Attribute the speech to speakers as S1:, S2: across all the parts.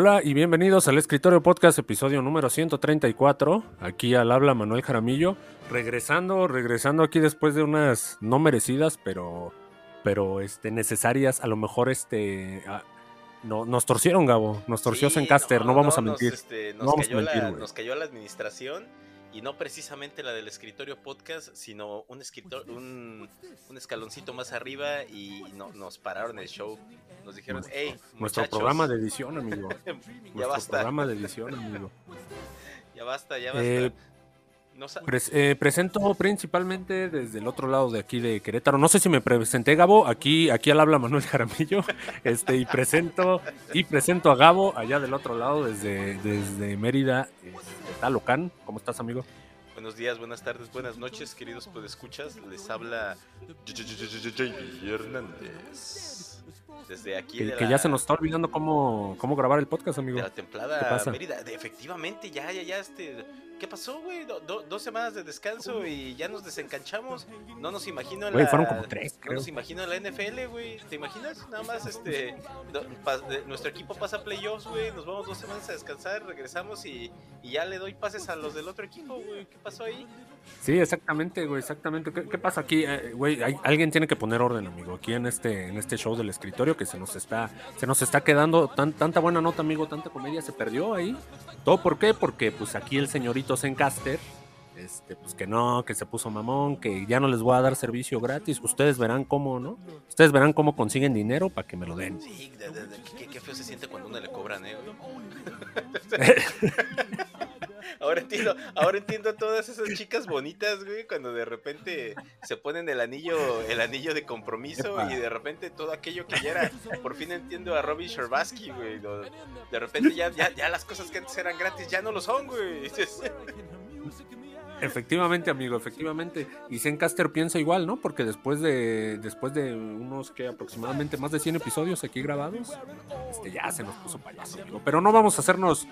S1: Hola y bienvenidos al Escritorio Podcast, episodio número 134. Aquí al habla Manuel Jaramillo. Regresando, regresando aquí después de unas no merecidas, pero, pero este, necesarias. A lo mejor este. no, nos torcieron, Gabo. Nos torció
S2: Sí,
S1: Zencaster, no, vamos a mentir.
S2: este, nos
S1: No vamos a
S2: cayó
S1: mentir,
S2: nos cayó la administración y no precisamente la del escritorio podcast, sino un escritor, un, un escaloncito más arriba y no, nos pararon el show. Nos dijeron, hey,
S1: Nuestro programa de edición, amigo.
S2: ya
S1: Nuestro
S2: basta,
S1: programa de edición, amigo.
S2: ya basta, ya basta.
S1: Eh, Pres- eh, presento principalmente desde el otro lado de aquí de Querétaro. No sé si me presenté, Gabo. Aquí, aquí al habla Manuel Jaramillo. Este, y presento, y presento a Gabo allá del otro lado, desde, desde Mérida, este, Talocán. ¿Cómo estás, amigo?
S2: Buenos días, buenas tardes, buenas noches, queridos podescuchas. Les habla JJ Hernández. Desde aquí
S1: Que,
S2: de
S1: que
S2: la-
S1: ya se nos está olvidando cómo, cómo grabar el podcast, amigo.
S2: De la
S1: ¿Qué
S2: templada
S1: pasa?
S2: Mérida. De- efectivamente, ya, ya, ya, este. ¿Qué pasó, güey? Do- do- dos semanas de descanso y ya nos desencanchamos. No nos imagino en
S1: Güey,
S2: la.
S1: fueron como tres,
S2: No nos imagino en la NFL, güey. ¿Te imaginas? Nada más, este. do- pa- de- nuestro equipo pasa playoffs, güey. Nos vamos dos semanas a descansar, regresamos y, y ya le doy pases a los del otro equipo, güey. ¿Qué pasó ahí?
S1: Sí, exactamente, güey, exactamente. ¿Qué, qué pasa aquí? Eh, Güey, hay- alguien tiene que poner orden, amigo, aquí en este, en este show del escritorio que se nos está, se nos está quedando tan, tanta buena nota, amigo, tanta comedia se perdió ahí. ¿Todo por qué? Porque pues aquí el señorito Zencaster, este, pues que no, que se puso mamón, que ya no les voy a dar servicio gratis. Ustedes verán cómo, ¿no? Ustedes verán cómo consiguen dinero para que me lo den.
S2: Sí, de- de- de- qué, qué feo se siente cuando uno le cobran, eh. Ahora entiendo, ahora entiendo a todas esas chicas bonitas, güey, cuando de repente se ponen el anillo, el anillo de compromiso
S1: Epa.
S2: y de repente todo aquello que ya era, por fin entiendo a Robin Sherbatsky, güey. lo- De repente ya, ya, ya las cosas que antes eran gratis ya no lo son, güey.
S1: Efectivamente, amigo, efectivamente. Y Zencaster piensa igual, ¿no? Porque después de después de unos que aproximadamente más de 100 episodios aquí grabados, este ya se nos puso payaso, amigo. Pero no vamos a hacernos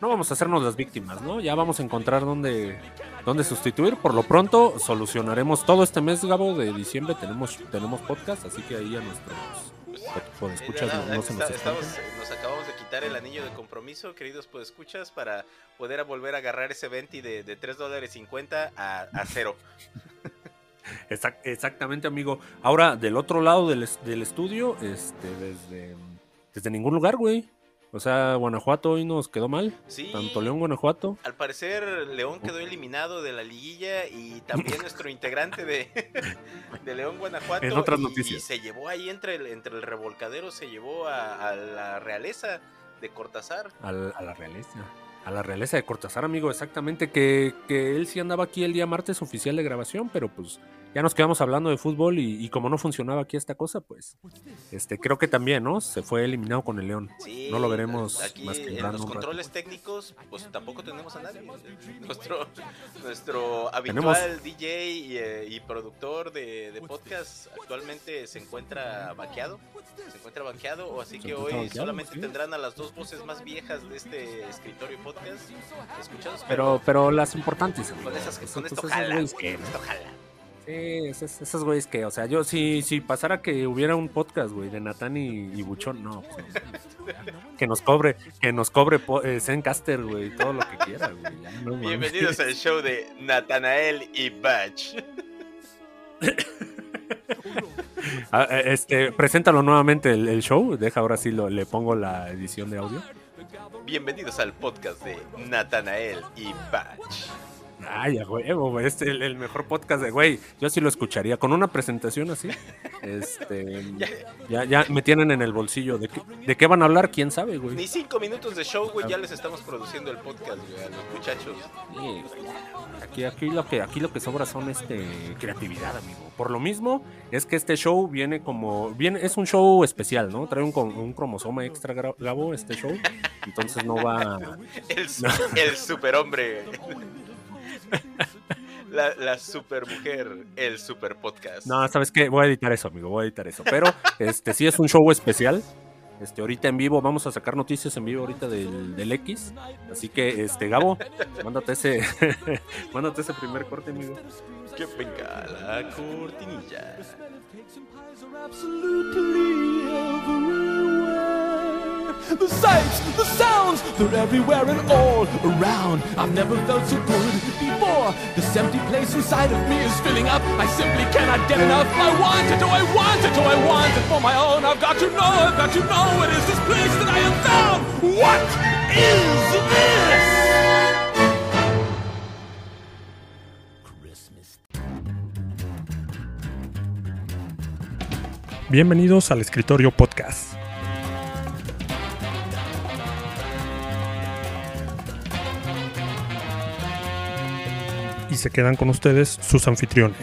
S1: no vamos a hacernos las víctimas, ¿no? Ya vamos a encontrar dónde dónde sustituir. Por lo pronto solucionaremos todo este mes, Gabo, de diciembre tenemos tenemos podcast, así que ahí a nuestros
S2: pues,
S1: escuchas no, no se nos
S2: estamos-
S1: espanten.
S2: nos acabamos de quitar el anillo de compromiso, queridos podescuchas, para poder volver a agarrar ese 20 de, de 3 dólares 50 a, a cero.
S1: Exact- exactamente, amigo. Ahora, del otro lado del, del estudio, este, desde, desde ningún lugar, güey. O sea, Guanajuato hoy nos quedó mal.
S2: Sí.
S1: Tanto León, Guanajuato.
S2: Al parecer, León quedó eliminado de la liguilla y también nuestro integrante de, de León, Guanajuato.
S1: En otras
S2: y-
S1: noticias.
S2: Y se llevó ahí entre el, entre el revolcadero, se llevó a, a la realeza de Cortázar.
S1: al- a la realeza. A la realeza de Cortázar, amigo, exactamente. Que, que él sí andaba aquí el día martes oficial de grabación, pero pues ya nos quedamos hablando de fútbol y, y como no funcionaba aquí esta cosa, pues este creo que también, ¿no? Se fue eliminado con el León.
S2: Sí,
S1: No lo veremos
S2: aquí
S1: más que
S2: en los
S1: rato.
S2: controles técnicos, pues tampoco tenemos a nadie. Nuestro, nuestro
S1: Tenemos-
S2: habitual DJ y, eh, y productor de, de podcast actualmente se encuentra banqueado. Se encuentra banqueado, o así que hoy
S1: banqueado,
S2: solamente
S1: sí.
S2: tendrán a las dos voces más viejas de este escritorio podcast escuchados.
S1: Pero, pero las importantes, amigo.
S2: con, esas, con esto jala.
S1: Sí, esos, esos güeyes que, o sea, yo si, si pasara que hubiera un podcast, güey, de Natán y, y Buchón, no, pues, que nos cobre, que nos cobre eh, Zencaster, güey, todo lo que quiera, güey. ya, no mames.
S2: Bienvenidos al show de Natanael y Batch.
S1: Ah, eh, este, preséntalo nuevamente el, el show, deja ahora sí lo, le pongo la edición de audio.
S2: Bienvenidos al podcast de Natanael y Batch.
S1: Ay, a huevo, es el, el mejor podcast de, güey, yo sí lo escucharía, con una presentación así, este, ya, ya me tienen en el bolsillo, ¿de qué, de qué van a hablar? ¿Quién sabe, güey?
S2: Ni cinco minutos de show, güey, ya les estamos produciendo el podcast, güey, a los muchachos.
S1: Sí. Aquí, aquí, lo que, aquí lo que sobra son este creatividad, amigo. Por lo mismo, es que este show viene como. Viene, es un show especial, ¿no? Trae un, un cromosoma extra, Gra- Gabo, este show. Entonces no va.
S2: El, su- el superhombre. La, la supermujer, el super podcast.
S1: No, ¿sabes qué? Voy a editar eso, amigo. Voy a editar eso. Pero este sí es un show especial. Este, ahorita en vivo, vamos a sacar noticias en vivo ahorita del, del X. Así que, este, Gabo, mándate ese, mándate ese primer corte, amigo.
S2: Que venga la cortinilla.
S3: The sights, the sounds, they're everywhere and all around. I've never felt so good before. This empty place inside of me is filling up. I simply cannot get enough. I want it, oh, I want it, oh, I want it for my own. I've got to know, I've got to know what is this place that I have found. What is this?
S4: Bienvenidos al Escritorio Podcast. Y se quedan con ustedes sus anfitriones.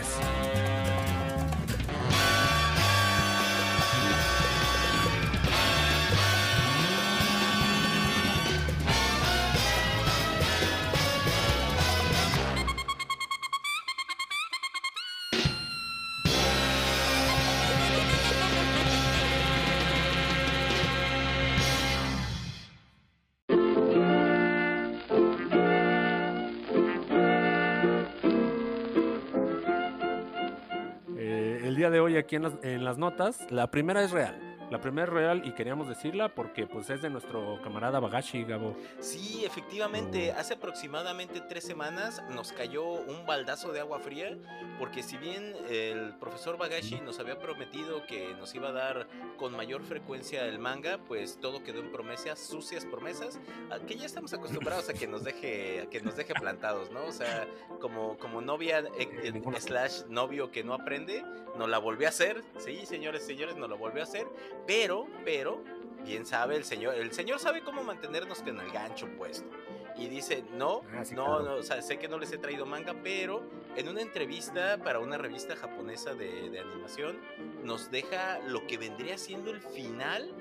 S1: De hoy aquí en las, en las notas, la primera es real. La primera es real y queríamos decirla porque pues es de nuestro camarada Bagashi, Gabo.
S2: Sí, efectivamente, hace aproximadamente tres semanas nos cayó un baldazo de agua fría, porque si bien el profesor Bagashi nos había prometido que nos iba a dar con mayor frecuencia el manga, pues todo quedó en promesas, sucias promesas, a que ya estamos acostumbrados a que nos deje, a que nos deje plantados, ¿no? O sea, como, como novia eh, eh, slash novio que no aprende, nos la volvió a hacer, sí, señores, señores, nos lo volvió a hacer, pero, pero, bien sabe el señor, el señor sabe cómo mantenernos con el gancho puesto. Y dice, no,
S1: Ah, sí,
S2: no,
S1: claro.
S2: no, o sea, sé que no les he traído manga, pero en una entrevista para una revista japonesa de, de animación, nos deja lo que vendría siendo el final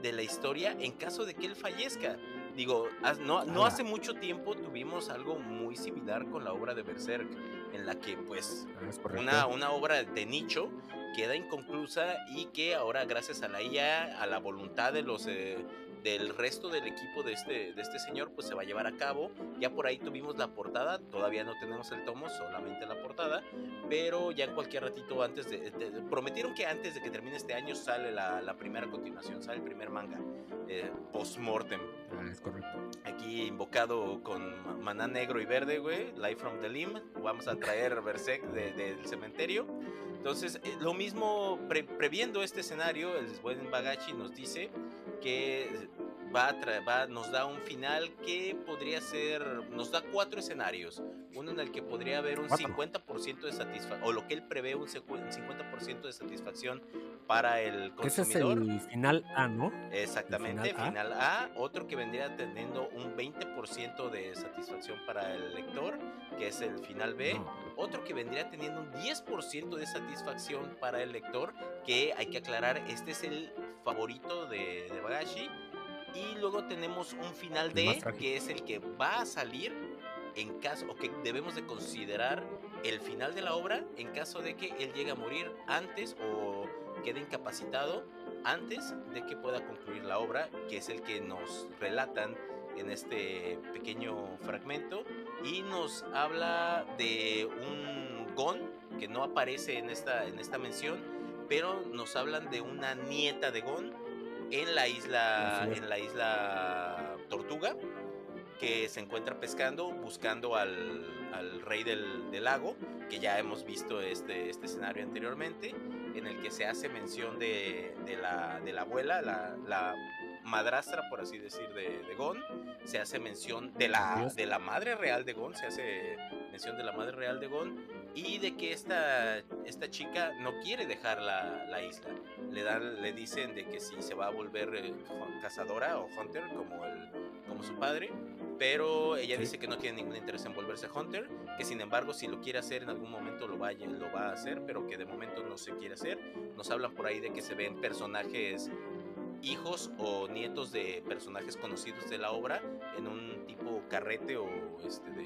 S2: de la historia en caso de que él fallezca. Digo, no, no hace mucho tiempo tuvimos algo muy similar con la obra de Berserk, en la que pues
S1: Ah,
S2: una, una obra de nicho queda inconclusa y que ahora gracias a la IA, a la voluntad de los eh, del resto del equipo de este, de este señor, pues se va a llevar a cabo. Ya por ahí tuvimos la portada, todavía no tenemos el tomo, solamente la portada, pero ya en cualquier ratito antes de, de- prometieron que antes de que termine este año sale la, la primera continuación, sale el primer manga, eh, post-mortem
S1: Ah, es correcto.
S2: aquí invocado con ma- maná negro y verde, güey. Live from the Limb. Vamos a traer Berserk de- del cementerio. Entonces, eh, lo mismo, pre- previendo este escenario, el buen Bagachi nos dice que va a va- nos da un final que podría ser, nos da cuatro escenarios. Uno en el que podría haber un
S1: Cuatro.
S2: 50% de satisfacción, o lo que él prevé, un 50% de satisfacción para el
S1: Ese es
S2: consumidor.
S1: el final A, ¿no?
S2: Exactamente,
S1: final A.
S2: final A. Otro que vendría teniendo un 20% de satisfacción para el lector, que es el final B.
S1: No.
S2: Otro que vendría teniendo un 10% de satisfacción para el lector, que hay que aclarar, este es el favorito de, de Bagashi. Y luego tenemos un final D, que es el que va a salir en caso, o que debemos de considerar el final de la obra en caso de que él llegue a morir antes o quede incapacitado antes de que pueda concluir la obra, que es el que nos relatan en este pequeño fragmento. Y nos habla de un Gon que no aparece en esta, en esta mención, pero nos hablan de una nieta de Gon en la isla, en la isla Tortuga que se encuentra pescando buscando al, al rey del, del lago, que ya hemos visto este, este escenario anteriormente, en el que se hace mención de, de la, de la abuela, la, la madrastra, por así decir, de, de Gon, se hace mención de la, de la madre real de Gon, se hace mención de la madre real de Gon, y de que esta, esta chica no quiere dejar la, la isla. Le, dan, le dicen de que si se va a volver eh, cazadora o hunter como, el, como su padre, pero ella
S1: Sí.
S2: dice que no tiene ningún interés en volverse hunter, que sin embargo si lo quiere hacer en algún momento lo, vaya, lo va a hacer, pero que de momento no se quiere hacer. Nos hablan por ahí de que se ven personajes hijos o nietos de personajes conocidos de la obra en un tipo carrete o este de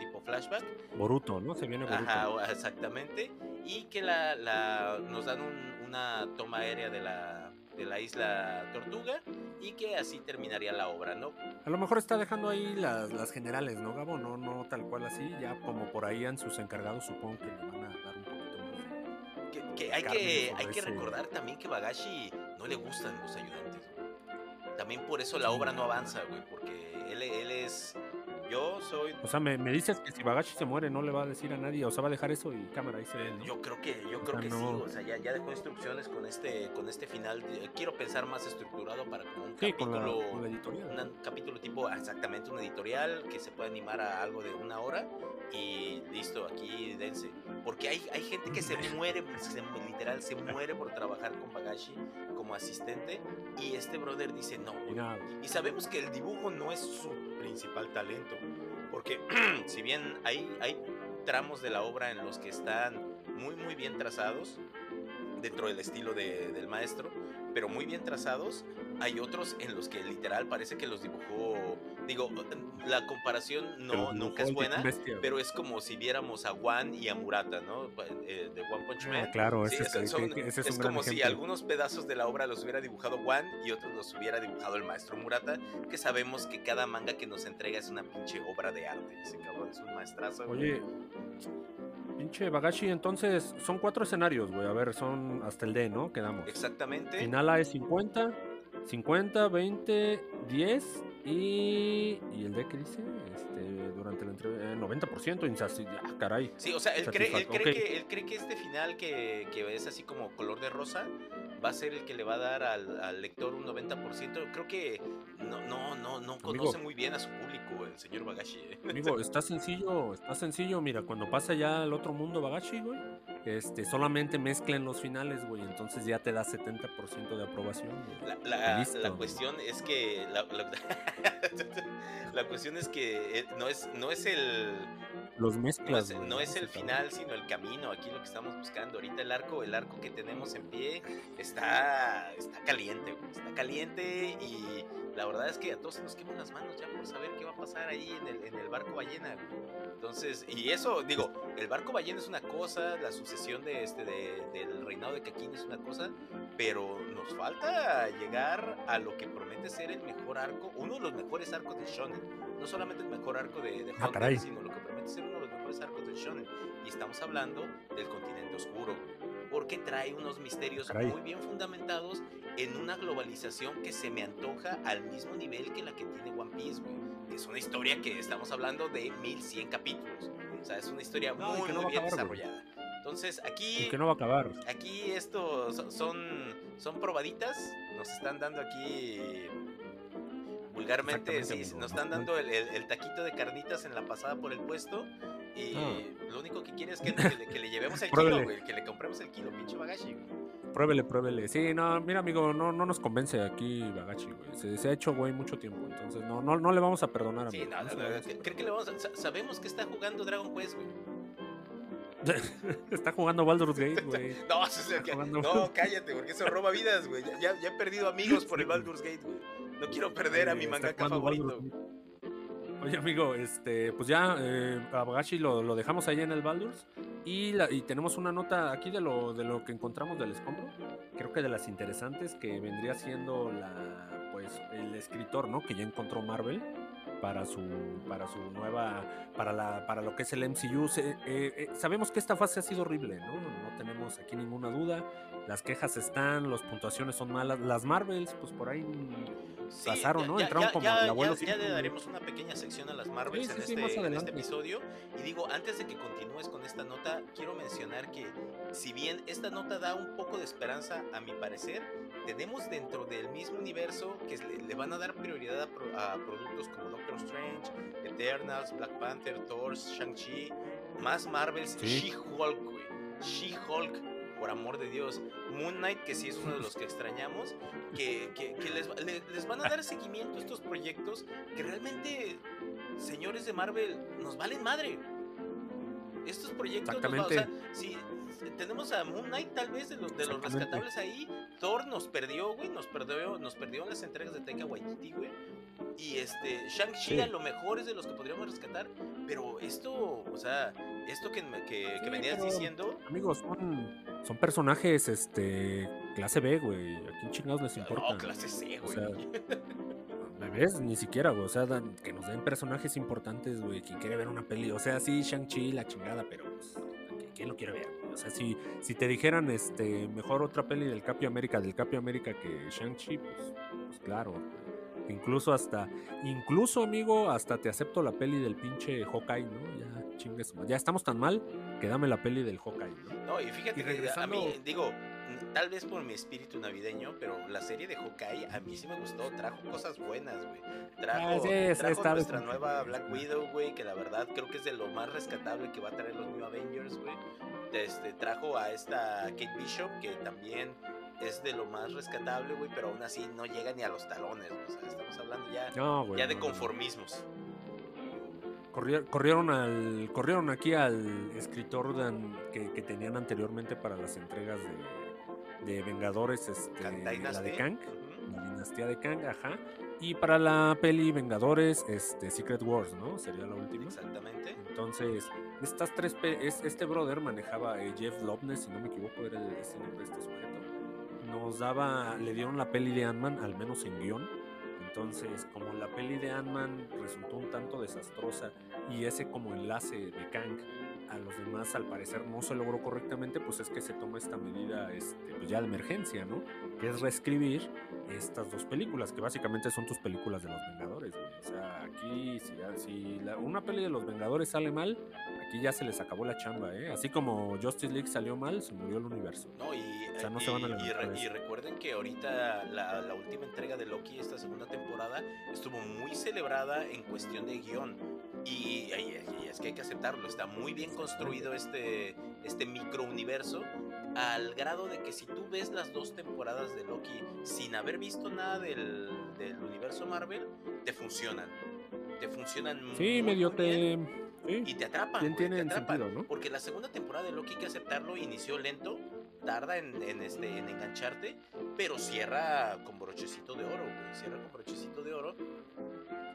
S2: tipo flashback
S1: Boruto, ¿no? Se viene Boruto.
S2: Ajá, exactamente. Y que la, la- nos dan un- una toma aérea de la, de la isla Tortuga y que así terminaría la obra, ¿no?
S1: A lo mejor está dejando ahí las, las generales, ¿no, Gabo? No, no tal cual así. Ya como por ahí en sus encargados supongo que le van a dar un poquito más de...
S2: Que, que hay, que hay que
S1: ese-
S2: recordar también que Bagashi no le gustan los ayudantes. también por eso la obra no avanza, güey, porque soy
S1: O sea, me, me dices que si Bagashi se muere no le va a decir a nadie, o sea, va a dejar eso y cámara, ahí se ve, ¿no?
S2: Yo creo que, yo
S1: O
S2: creo
S1: sea,
S2: que sí,
S1: no-
S2: o sea, ya, ya dejó instrucciones con este, con este final. de- quiero pensar más estructurado para como un
S1: Sí, con la,
S2: capítulo,
S1: con la editorial.
S2: un capítulo tipo exactamente un editorial que se pueda animar a algo de una hora y listo, aquí dense. Porque hay, hay gente que se muere, se- literal, se muere por trabajar con Bagashi como asistente y este brother dice no.
S1: Y
S2: güey".
S1: nada,
S2: Y sabemos que el dibujo no es su principal talento, porque si bien hay, hay tramos de la obra en los que están muy muy bien trazados, dentro del estilo de- del maestro, pero muy bien trazados, hay otros en los que literal parece que los dibujó, digo, la comparación no, nunca es buena,
S1: bestia,
S2: pero es como si viéramos a Wan y a Murata, ¿no? Eh, De One Punch Man.
S1: Ah, claro,
S2: Sí,
S1: ese, es,
S2: son-
S1: que- que ese es,
S2: es
S1: un
S2: como si algunos pedazos de la obra los hubiera dibujado Wan y otros los hubiera dibujado el maestro Murata, que sabemos que cada manga que nos entrega es una pinche obra de arte. Ese cabrón es un maestrazo. güey.
S1: Oye, pinche Bagashi, entonces son cuatro escenarios, güey. A ver, son hasta el D, ¿no? Quedamos.
S2: Exactamente.
S1: Final A es 50, 50, 20, 10 y, y el D que dice este, durante la entrevista, 90%. insasi- Ah, caray.
S2: Sí, o sea, él cree, él cree que, él cree que este final que, que es así como color de rosa va a ser el que le va a dar al, al lector un 90%. Creo que no, no, no, no conoce muy bien a su público el señor Bagashi. ¿eh?
S1: Amigo, está sencillo, está sencillo. Mira, cuando pasa ya al otro mundo Bagashi, güey, este, solamente mezclen los finales, güey. Entonces ya te da 70% de aprobación. güey.
S2: La, la-
S1: Listo.
S2: la cuestión es que la, la- la cuestión es que eh, no es no es el
S1: Los
S2: no
S1: mezclas.
S2: es,
S1: güey,
S2: no es el final sino el camino aquí lo que estamos buscando ahorita el arco el arco que tenemos en pie está está caliente güey, está caliente y la verdad es que a todos se nos queman las manos ya por saber qué va a pasar ahí en el, en el barco ballena güey. entonces y eso digo el barco ballena es una cosa la sucesión de este de- del reinado de Kakin es una cosa pero nos falta llegar a lo que promete ser el mejor arco, uno de los mejores arcos de Shonen. No solamente el mejor arco de, de
S1: Ah,
S2: Hunter,
S1: caray.
S2: sino lo que promete ser uno de los mejores arcos de Shonen. Y estamos hablando del continente oscuro, porque trae unos misterios
S1: Caray.
S2: muy bien fundamentados en una globalización que se me antoja al mismo nivel que la que tiene One Piece, güey. Que es una historia que estamos hablando de 1100 capítulos. O sea, es una historia
S1: No,
S2: muy,
S1: no
S2: muy bien
S1: acabar,
S2: desarrollada. Entonces, aquí
S1: que no va a acabar.
S2: Aquí esto so- son, son probaditas. Nos están dando aquí vulgarmente, sí, nos están dando el, el- el taquito de carnitas en la pasada por el puesto. Y
S1: Ah.
S2: lo único que quiere es que, que le, que le llevemos el kilo, güey, que le compremos el kilo, pinche bagashi. güey.
S1: Pruébele, pruébele. Sí, no, mira, amigo, no, no nos convence aquí Bagachi, güey. Se, se ha hecho, güey, mucho tiempo. Entonces, no, no, no le vamos a perdonar,
S2: Sí,
S1: amigo.
S2: no,
S1: No
S2: no, no,
S1: lo vamos a
S2: ¿cre- ¿cree que le vamos a- Sabemos que está jugando Dragon Quest, güey.
S1: Está jugando Baldur's Gate, güey.
S2: No, eso es el que-
S1: jugando-
S2: no, cállate, porque eso roba vidas, güey. Ya, ya- ya he perdido amigos por el Baldur's Gate, güey. No quiero perder a mi mangaka favorito.
S1: Baldur's. Oye, amigo, este, pues ya eh, a Bagashi lo, lo dejamos ahí en el Baldur's y, la- y tenemos una nota aquí de lo, de lo que encontramos del escombro. Creo que de las interesantes que vendría siendo la, pues, el escritor, ¿no? Que ya encontró Marvel para su, para su nueva, para la, para lo que es el MCU. Eh, eh, sabemos que esta fase ha sido horrible, ¿no? No tenemos aquí ninguna duda. Las quejas están, las puntuaciones son malas. Las Marvels, pues por ahí
S2: Sí,
S1: pasaron, ¿no?
S2: ya-
S1: Entraron
S2: ya-
S1: como
S2: ya-
S1: el abuelo
S2: ya- le daremos una pequeña sección a las Marvels
S1: Sí, sí,
S2: este, en este episodio. Y digo, antes de que continúes con esta nota, quiero mencionar que si bien esta nota da un poco de esperanza, a mi parecer, tenemos dentro del mismo universo que le, le van a dar prioridad a, pro- a productos como Doctor Strange, Eternals, Black Panther, Thor, Shang-Chi, más Marvels. She-Hulk. She-Hulk. Por amor de Dios, Moon Knight, que sí es uno de los que extrañamos, que, que- que les, va- le- les van a dar seguimiento a estos proyectos que realmente, señores de Marvel, nos valen madre. Estos proyectos, nos va- o sea, si tenemos a Moon Knight tal vez de los, de los
S1: Exactamente.
S2: rescatables ahí, Thor nos perdió, güey, nos perdió, nos perdió en las entregas de Taika Waititi, güey. Y este, Shang-Chi
S1: Sí.
S2: a lo mejor es de los que podríamos rescatar, pero esto, o sea, esto que, me- que, que
S1: Sí,
S2: venías
S1: pero-
S2: diciendo,
S1: Amigos, son, son personajes este clase B, güey. ¿A quién chingados les importa?
S2: no, clase C,
S1: O
S2: güey.
S1: sea, ¿Ves? Ni siquiera, güey. O sea, dan- que nos den personajes importantes, güey. Quien quiere ver una peli. O sea, sí, Shang-Chi, la chingada, pero pues, ¿qui- ¿quién lo quiere ver? O sea, si, si te dijeran este mejor otra peli del Capio América, del Capio América que Shang-Chi, pues, pues claro. Incluso hasta, incluso amigo, hasta te acepto la peli del pinche Hawkeye, ¿no? Ya chingues, ya estamos tan mal que dame la peli del Hawkeye, ¿no?
S2: No, y fíjate
S1: Y
S2: que a
S1: regresando-
S2: mí, digo, tal vez por mi espíritu navideño, pero la serie de Hawkeye a mí sí me gustó, trajo cosas buenas, güey. Trajo,
S1: Ah, sí,
S2: trajo
S1: está
S2: nuestra nueva Black. Widow, güey, que la verdad creo que es de lo más rescatable que va a traer los New Avengers, güey. Este, trajo a esta Kate Bishop, que también es de lo más rescatable, güey, pero aún así no llega ni a los talones, güey. O sea, estamos hablando ya,
S1: No, güey.
S2: ya de
S1: no,
S2: conformismos.
S1: Corrier- Corrieron, al, corrieron aquí al escritor dan- que, que tenían anteriormente para las entregas de, de Vengadores, este, la de Kang, la dinastía de Kang, ajá. Y para la peli Vengadores, este, Secret Wars, ¿no? Sería la última.
S2: Exactamente.
S1: Entonces, estas tres, es- este brother manejaba eh, Jeff Loveness, si no me equivoco, era el- ese nombre de este sujeto. Nos daba, le dieron la peli de Ant-Man, al menos en guion. Entonces, como la peli de Ant-Man resultó un tanto desastrosa y ese como enlace de Kang a los demás al parecer no se logró correctamente, pues es que se toma esta medida este, pues ya de emergencia, ¿no? Que es reescribir estas dos películas, que básicamente son tus películas de los Vengadores, güey. O sea, aquí si, si la- una peli de los Vengadores sale mal, aquí ya se les acabó la chamba, ¿eh? Así como Justice League salió mal, se murió el universo.
S2: No, y,
S1: O sea, no
S2: y-
S1: se van a
S2: y re- y recuerden que ahorita la, la última entrega de Loki, esta segunda temporada, estuvo muy celebrada en cuestión de guion. Y, es que hay que aceptarlo, está muy bien construido este, este microuniverso, al grado de que si tú ves las dos temporadas de Loki sin haber visto nada del, del universo Marvel, te funcionan. Te funcionan
S1: Sí,
S2: muy,
S1: medio
S2: bien
S1: te... sí.
S2: y te atrapan.
S1: Tien-
S2: güey, te atrapan,
S1: sentido, ¿no?
S2: Porque la segunda temporada de Loki, hay que aceptarlo, inició lento, tarda en, en, este, en engancharte, pero cierra con brochecito de oro, güey. Cierra con brochecito de oro.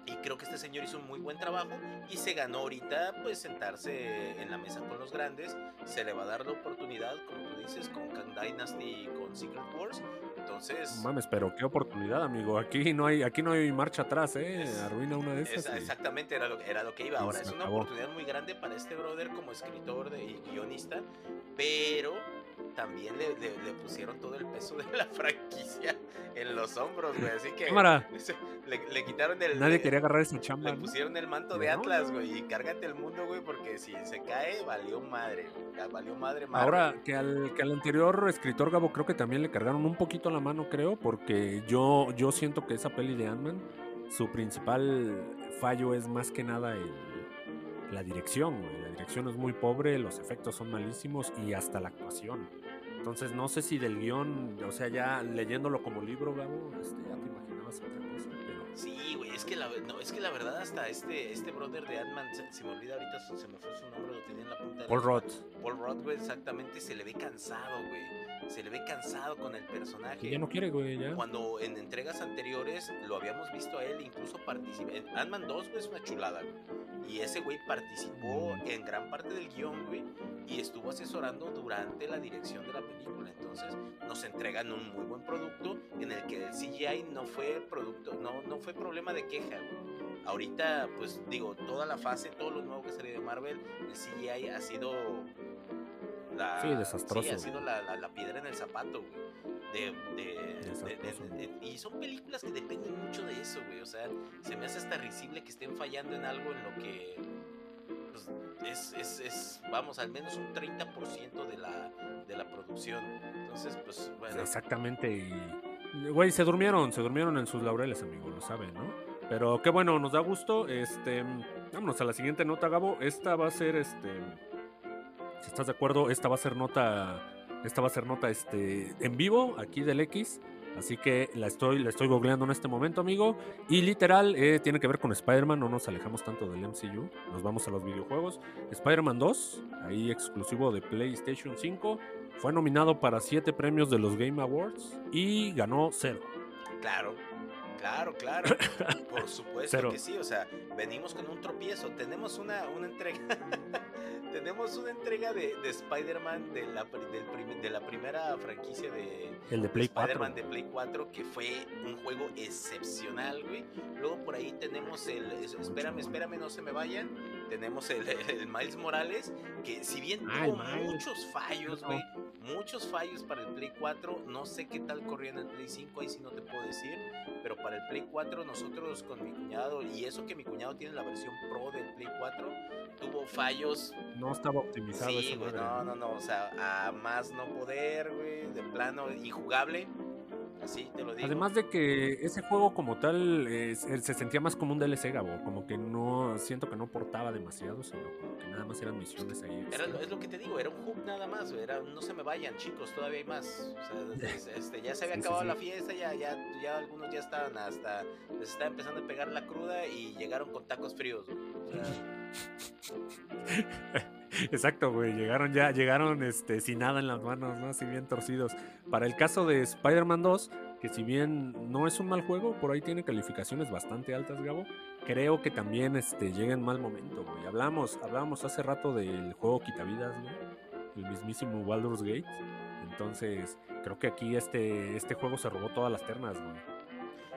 S2: Y creo que este señor hizo un muy buen trabajo y se ganó ahorita, pues, sentarse en la mesa con los grandes. Se le va a dar la oportunidad, como tú dices, con Kang Dynasty y con Secret Wars. Entonces,
S1: Mames, pero qué oportunidad, amigo. Aquí no hay, aquí no hay marcha atrás, ¿eh?
S2: Es-
S1: Arruina una de esas. Y-
S2: exactamente era lo, era lo que iba. Ahora es una
S1: acabó.
S2: oportunidad muy grande para este brother como escritor de, y guionista, pero también le, le- le pusieron todo el peso de la franquicia en los hombros, güey. Así que le, le quitaron el.
S1: Nadie quería agarrar esa chamba.
S2: Le pusieron el manto de Atlas, güey, y cárgate el mundo, güey, porque si se cae, valió madre, güey. Valió madre, madre.
S1: Ahora, que al, que al anterior escritor Gabo creo que también le cargaron un poquito la mano, creo, porque yo, yo siento que esa peli de Ant-Man, su principal fallo es más que nada el, la dirección, güey. La dirección es muy pobre, los efectos son malísimos y hasta la actuación. Entonces no sé si del guion, o sea, ya leyéndolo como libro, Gabo, este, ya te imaginabas otra cosa, pero...
S2: Sí, güey, es que la, no, es que la verdad hasta este, este brother de Ant-Man, se, se me olvida ahorita, se me fue su nombre, lo tenía en la punta de
S1: Paul. Roth,
S2: Paul Rudd, güey, exactamente, se le ve cansado, güey. Se le ve cansado con el personaje.
S1: ya no quiere, güey, ya.
S2: Cuando en entregas anteriores lo habíamos visto a él incluso participar. Ant-Man 2, güey, es una chulada, güey. Y ese güey participó
S1: Mm.
S2: en gran parte del guion, güey. Y estuvo asesorando durante la dirección de la película. Entonces nos entregan un muy buen producto en el que el CGI no fue producto, no, no fue problema de queja, güey. Ahorita, pues digo, toda la fase, todo lo nuevo que salió de Marvel, el CGI ha sido la,
S1: Sí, desastroso,
S2: sí, ha sido la, la- la piedra en el zapato, güey. De, y son películas que dependen mucho de eso, güey. O sea, se me hace hasta risible que estén fallando en algo en lo que pues, es, es, es, vamos, al menos un 30% de la, de la producción. Entonces, pues, bueno.
S1: Exactamente, y güey, se durmieron, se durmieron en sus laureles, amigo, lo saben, ¿no? Pero qué bueno, nos da gusto. Este, vámonos a la siguiente nota, Gabo. Esta va a ser, este, si estás de acuerdo, esta va a ser nota, esta va a ser nota, este, en vivo aquí del X. Así que la estoy, la estoy googleando en este momento, amigo. Y literal, eh, tiene que ver con Spider-Man. No nos alejamos tanto del MCU. Nos vamos a los videojuegos. Spider-Man 2, ahí exclusivo de PlayStation 5. Fue nominado para 7 premios de los Game Awards y ganó 0.
S2: Claro, claro, claro. Por supuesto
S1: Cero.
S2: que sí. O sea, venimos con un tropiezo. Tenemos una, una entrega. Tenemos una entrega de, de Spider-Man de la, del de la primera franquicia de
S1: El de Play 4.
S2: Spider-Man de Play 4, que fue un juego excepcional, güey. Luego por ahí tenemos el. es- Espérame, espérame, no se me vayan. Tenemos el, el Miles Morales, que si bien
S1: Ah, el
S2: tuvo
S1: Miles.
S2: muchos fallos, güey. Muchos fallos para el Play 4. No sé qué tal corría en el Play 5, ahí sí no te puedo decir. Pero para el Play 4, nosotros con mi cuñado, y eso que mi cuñado tiene la versión Pro del Play 4, tuvo fallos
S1: No estaba optimizado
S2: Sí,
S1: esa
S2: güey, no, no, no, o sea, a más no poder, güey, de plano, injugable, así te lo digo.
S1: Además de que ese juego como tal eh, se se sentía más como un DLC, Gabo, como que no, siento que no portaba demasiado, sino como que nada más eran misiones ahí.
S2: Era,
S1: extra.
S2: es lo que te digo, era un hub nada más, era, no se me vayan, chicos, todavía hay más. O sea, es- este, ya se había
S1: Sí,
S2: acabado
S1: sí.
S2: la fiesta, ya, ya, ya algunos ya estaban hasta, les estaba empezando a pegar la cruda y llegaron con tacos fríos. O sea,
S1: Exacto, güey, llegaron ya, llegaron este, sin nada en las manos, ¿no? Así bien torcidos. Para el caso de Spider-Man 2, que si bien no es un mal juego, por ahí tiene calificaciones bastante altas, Gabo, creo que también este, llega en mal momento, güey. Hablamos, hablábamos hace rato del juego Quitavidas, güey, el mismísimo Baldur's Gate. Entonces, creo que aquí este, este juego se robó todas las ternas, güey.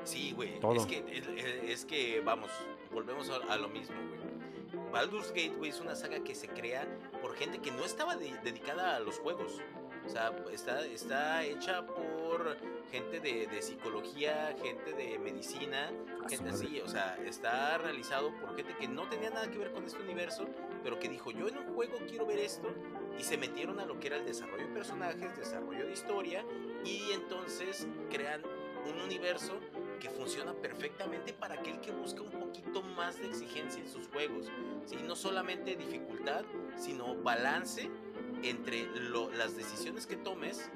S2: Sí, güey. Es que, es, es que, vamos, volvemos a, a lo mismo, güey. Baldur's Gate, güey, es una saga que se crea por gente que no estaba de- dedicada a los juegos. O sea, está, está hecha por gente de, de psicología, gente de medicina,
S1: A
S2: gente así. O sea, está realizado por gente que no tenía nada que ver con este universo, pero que dijo, yo en un juego quiero ver esto. Y se metieron a lo que era el desarrollo de personajes, desarrollo de historia, y entonces crean un universo que funciona perfectamente para aquel que busca un poquito más de exigencia en sus juegos. ¿sí? No solamente dificultad, sino balance entre lo- las decisiones que tomes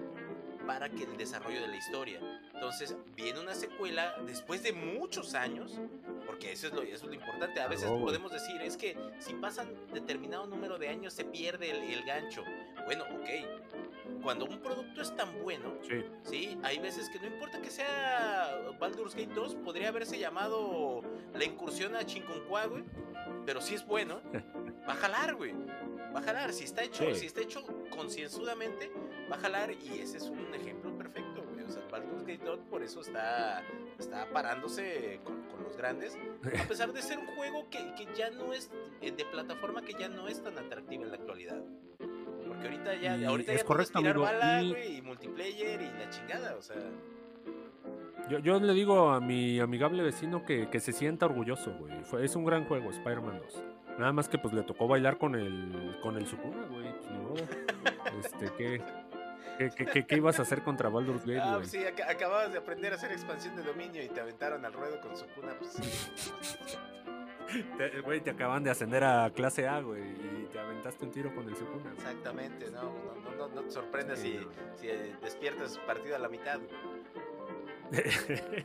S2: para que el desarrollo de la historia. Entonces viene una secuela después de muchos años, porque eso es lo, eso es lo importante. A veces
S1: güey.
S2: podemos decir, es que si pasan determinado número de años se pierde el, el gancho. Bueno, ok. Cuando un producto es tan bueno,
S1: Sí.
S2: Sí, hay veces que no importa que sea Baldur's Gate 2, podría haberse llamado La incursión a Chinconcuá, güey. Pero si es bueno, va a jalar, güey. Va a jalar. Si está hecho,
S1: Sí.
S2: si está hecho concienzudamente, va a jalar. Y ese es un ejemplo perfecto, güey. O sea, Baldur's Gate 2 por eso está, está parándose con, con los grandes. A pesar de ser un juego que, que ya no es eh, de plataforma, que ya no es tan atractivo en la actualidad. Porque ahorita ya,
S1: Y
S2: ahorita
S1: es
S2: ya puedes
S1: correcto,
S2: tirar
S1: amigo,
S2: bala,
S1: y-
S2: güey, y multiplayer y la chingada, o sea.
S1: Yo, yo le digo a mi amigable vecino que, que se sienta orgulloso, güey. Es un gran juego, Spider-Man 2. Nada más que pues le tocó bailar con el con el Sukuna, güey. Pues. Este, ¿qué, qué, qué- qué- qué ibas a hacer contra Baldur's Gate,
S2: Ah,
S1: güey?
S2: sí, ac- acababas de aprender a hacer expansión de dominio y te aventaron al ruedo con su cuna, pues sí.
S1: Te- Güey, te acaban de ascender a clase A, güey, y te aventaste un tiro con el Sukuna.
S2: Exactamente, no, no, no, no, no te sorprendas
S1: Sí,
S2: si,
S1: no.
S2: si eh, despiertas partido a la mitad.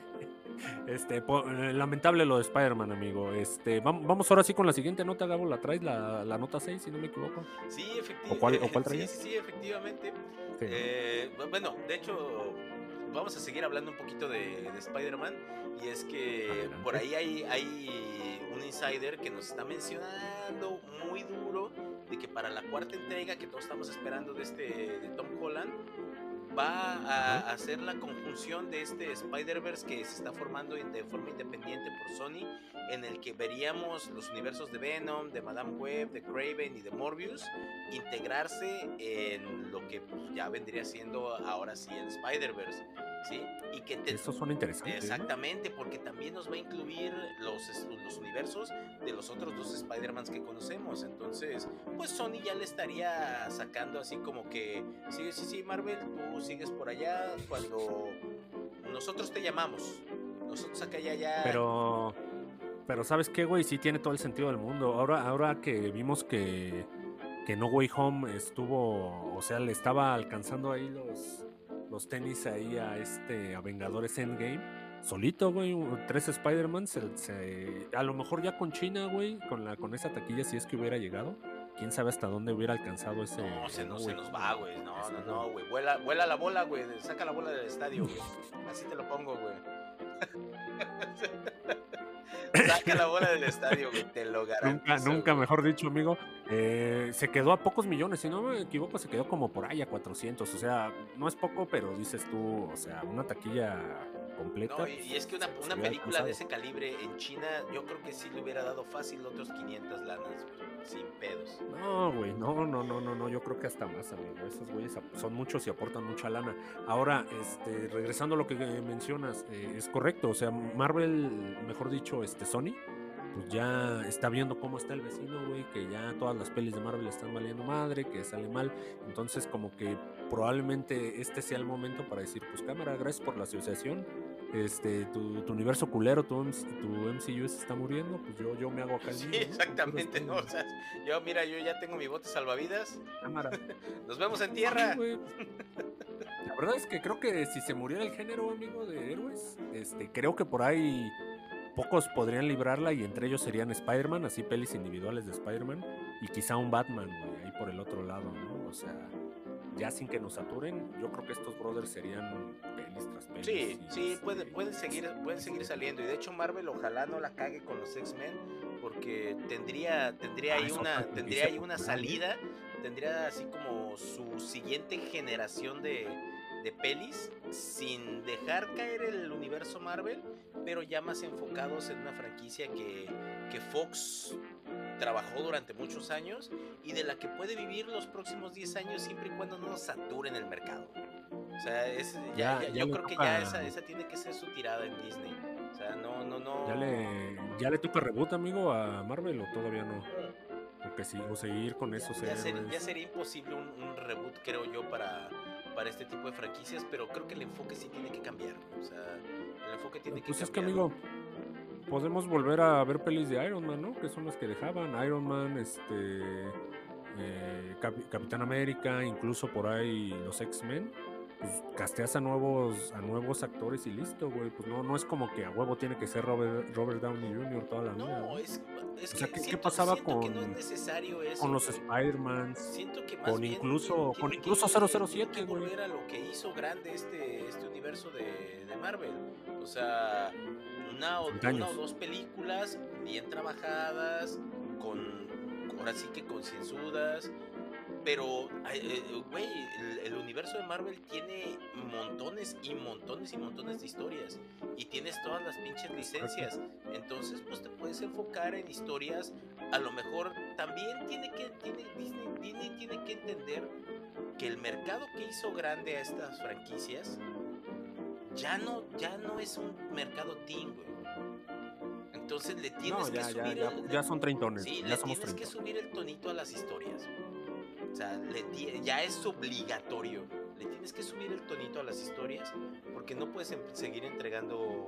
S1: Este, eh, lamentable lo de Spider-Man, amigo. Este, vam- vamos ahora sí con la siguiente nota, Gabo. La traes, la, la nota 6, si no me equivoco.
S2: Sí,
S1: ¿O
S2: efectivamente.
S1: cuál- o cuál
S2: sí,
S1: traías?
S2: sí, sí, efectivamente.
S1: Sí.
S2: Eh, bu- bueno, de hecho, vamos a seguir hablando un poquito de, de Spider-Man. Y es que por ahí hay, hay un insider que nos está mencionando muy duro de que para la cuarta entrega que todos estamos esperando de este de Tom Holland va a hacer la conjunción de este Spider-Verse que se está formando de forma independiente por Sony, en el que veríamos los universos de Venom, de Madame Web, de Craven y de Morbius integrarse en lo que pues, ya vendría siendo ahora sí el Spider-Verse, ¿sí? Y que te-
S1: Eso suena interesante. ¿eh?
S2: Exactamente, porque también nos va a incluir los, universos de los otros dos Spider-Mans que conocemos. Entonces, pues Sony ya le estaría sacando así como que, sí, sí, sí, Marvel, tú sigues por allá cuando nosotros te llamamos. Nosotros acá ya.
S1: Pero, pero ¿sabes qué, güey? Sí tiene todo el sentido del mundo. Ahora, ahora que vimos que, que No Way Home estuvo, o sea, le estaba alcanzando ahí los, los tenis ahí a este, a Vengadores Endgame. Solito, güey, tres Spider-Man, se- se- a lo mejor ya con China, güey, con, la, con esa taquilla, si es que hubiera llegado, quién sabe hasta dónde hubiera alcanzado ese...
S2: No, se, no,
S1: No
S2: se
S1: Way
S2: nos va, güey. No, no, no, güey. Vuela, vuela la bola, güey. Saca la bola del estadio, güey. Así te lo pongo, güey. Saca la bola del estadio, güey, te lo
S1: Nunca,
S2: garantizo.
S1: nunca
S2: güey.
S1: mejor dicho, amigo. Eh, se quedó a pocos millones, si no me equivoco, se quedó como por ahí a 400. O sea, no es poco, pero dices tú, o sea, una taquilla completa.
S2: No, y, y es que una, una película de ese calibre en China, yo creo que sí le hubiera dado fácil otros 500 lanas, güey, sin pedos.
S1: No, güey, no, no, no, no, no, yo creo que hasta más, amigo. Esos güeyes son muchos y aportan mucha lana. Ahora, este, regresando a lo que eh, mencionas, eh, es correcto, o sea, Marvel, mejor dicho, este, Sony, pues ya está viendo cómo está el vecino, güey, que ya todas las pelis de Marvel están valiendo madre, que sale mal, entonces como que probablemente este sea el momento para decir, pues cámara, gracias por la asociación, este, tu, tu universo culero, tu, tu MCU se está muriendo, pues yo, yo me hago acá
S2: Sí, exactamente, ¿no? O sea, yo, mira, yo ya tengo mi bote salvavidas,
S1: cámara.
S2: nos vemos en tierra.
S1: güey. La verdad es que creo que si se muriera el género, amigo, de héroes, este, creo que por ahí pocos podrían librarla y entre ellos serían Spider-Man, así pelis individuales de Spider-Man, y quizá un Batman, güey, ahí por el otro lado, ¿no? O sea, ya sin que nos saturen, yo creo que estos brothers serían pelis tras pelis.
S2: Sí,
S1: y,
S2: sí,
S1: este,
S2: pueden, pueden, seguir, pueden seguir saliendo. Y de hecho Marvel ojalá no la cague con los X-Men porque tendría, tendría
S1: Ah,
S2: ahí una, tendría ahí una salida, tendría así como su siguiente generación de, de pelis sin dejar caer el universo Marvel, pero ya más enfocados en una franquicia que, que Fox trabajó durante muchos años y de la que puede vivir los próximos 10 años siempre y cuando no nos saturen el mercado. O sea, es, ya,
S1: Ya-
S2: ya- yo creo que
S1: toca-
S2: ya esa, esa tiene que ser su tirada en Disney. O sea, no, no, no.
S1: ¿Ya le, ¿Ya le toca reboot, amigo, a Marvel o todavía no? Porque sí, o seguir con esos
S2: Ya, ser-
S1: héroes.
S2: ya sería imposible un, un reboot, creo yo, para, para este tipo de franquicias, pero creo que el enfoque sí tiene que cambiar. O sea, el enfoque tiene que
S1: Pues es que,
S2: cambiar.
S1: amigo, podemos volver a ver pelis de Iron Man, ¿no? Que son las que dejaban. Iron Man, este. eh, Cap- Capitán América, incluso por ahí los X-Men. Pues casteas a nuevos, a nuevos actores y listo, güey. Pues no, no es como que a huevo tiene que ser Robert, Robert Downey Jr. toda la vida.
S2: No, es, es
S1: O sea,
S2: que
S1: ¿qué- pasaba
S2: siento que no es
S1: con-
S2: necesario eso.
S1: Con los
S2: güey.
S1: Spider-Man.
S2: Siento que más
S1: con incluso- con incluso
S2: que-
S1: 007,
S2: tiene que
S1: güey.
S2: volver a lo que hizo grande este, este universo de, de Marvel. O sea, una o,
S1: 30
S2: una o dos películas bien trabajadas, con ahora sí que concienzudas. Pero, ay, eh, güey, el, el universo de Marvel tiene montones y montones y montones de historias. Y tienes todas las pinches licencias. Entonces, pues te puedes enfocar en historias. A lo mejor también tiene que, tiene, Disney, Disney tiene que entender que el mercado que hizo grande a estas franquicias ya no, ya no es un mercado teen, güey. Entonces le tienes
S1: No,
S2: que
S1: ya, ya,
S2: subir
S1: ya,
S2: el,
S1: ya son treintones.
S2: Sí,
S1: ya
S2: le
S1: somos
S2: tienes que subir el tonito a las historias. O sea, le ya es obligatorio. Le tienes que subir el tonito a las historias porque no puedes em- seguir entregando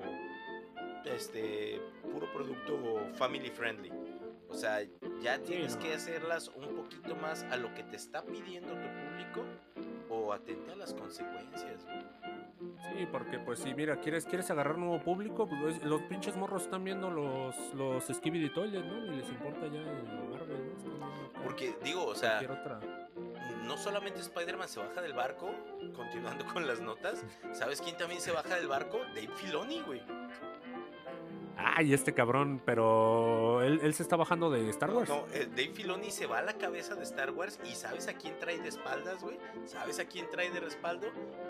S2: este puro producto family friendly. O sea, ya tienes
S1: no.
S2: que hacerlas un poquito más a lo que te está pidiendo tu público o atente a las consecuencias. güey.
S1: Sí, porque pues si mira, quieres, quieres agarrar nuevo público, pues los- pinches morros están viendo los, los Skibidi Toilet, ¿no? Y les importa ya el Marvel, ¿no?
S2: Porque digo, o sea,
S1: otra.
S2: no solamente Spider-Man se baja del barco, continuando con las notas, ¿sabes quién también se baja del barco? Dave Filoni, güey.
S1: Ay, este cabrón, pero él, él se está bajando de Star Wars.
S2: no, eh, Dave Filoni se va a la cabeza de Star Wars y ¿sabes a quién trae de espaldas, güey? ¿Sabes a quién trae de respaldo?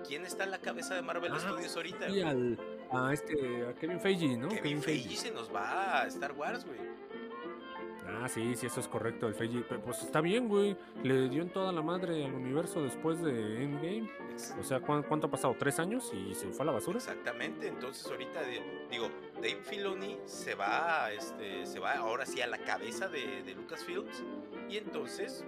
S2: ¿Quién está en la cabeza de Marvel
S1: Ah,
S2: Studios ahorita?
S1: Y al, a este, a Kevin Feige, ¿no?
S2: Kevin Feige se nos va a Star Wars, güey.
S1: Ah, sí, sí, eso es correcto, el. Pero, Pues está bien, güey. Le dio en toda la madre al universo después de Endgame. O sea, ¿cuán- ¿cuánto ha pasado? ¿Tres años? Y se fue a la basura.
S2: Exactamente, entonces ahorita digo, Dave Filoni se va, este, se va ahora sí a la cabeza de, de Lucasfilms y entonces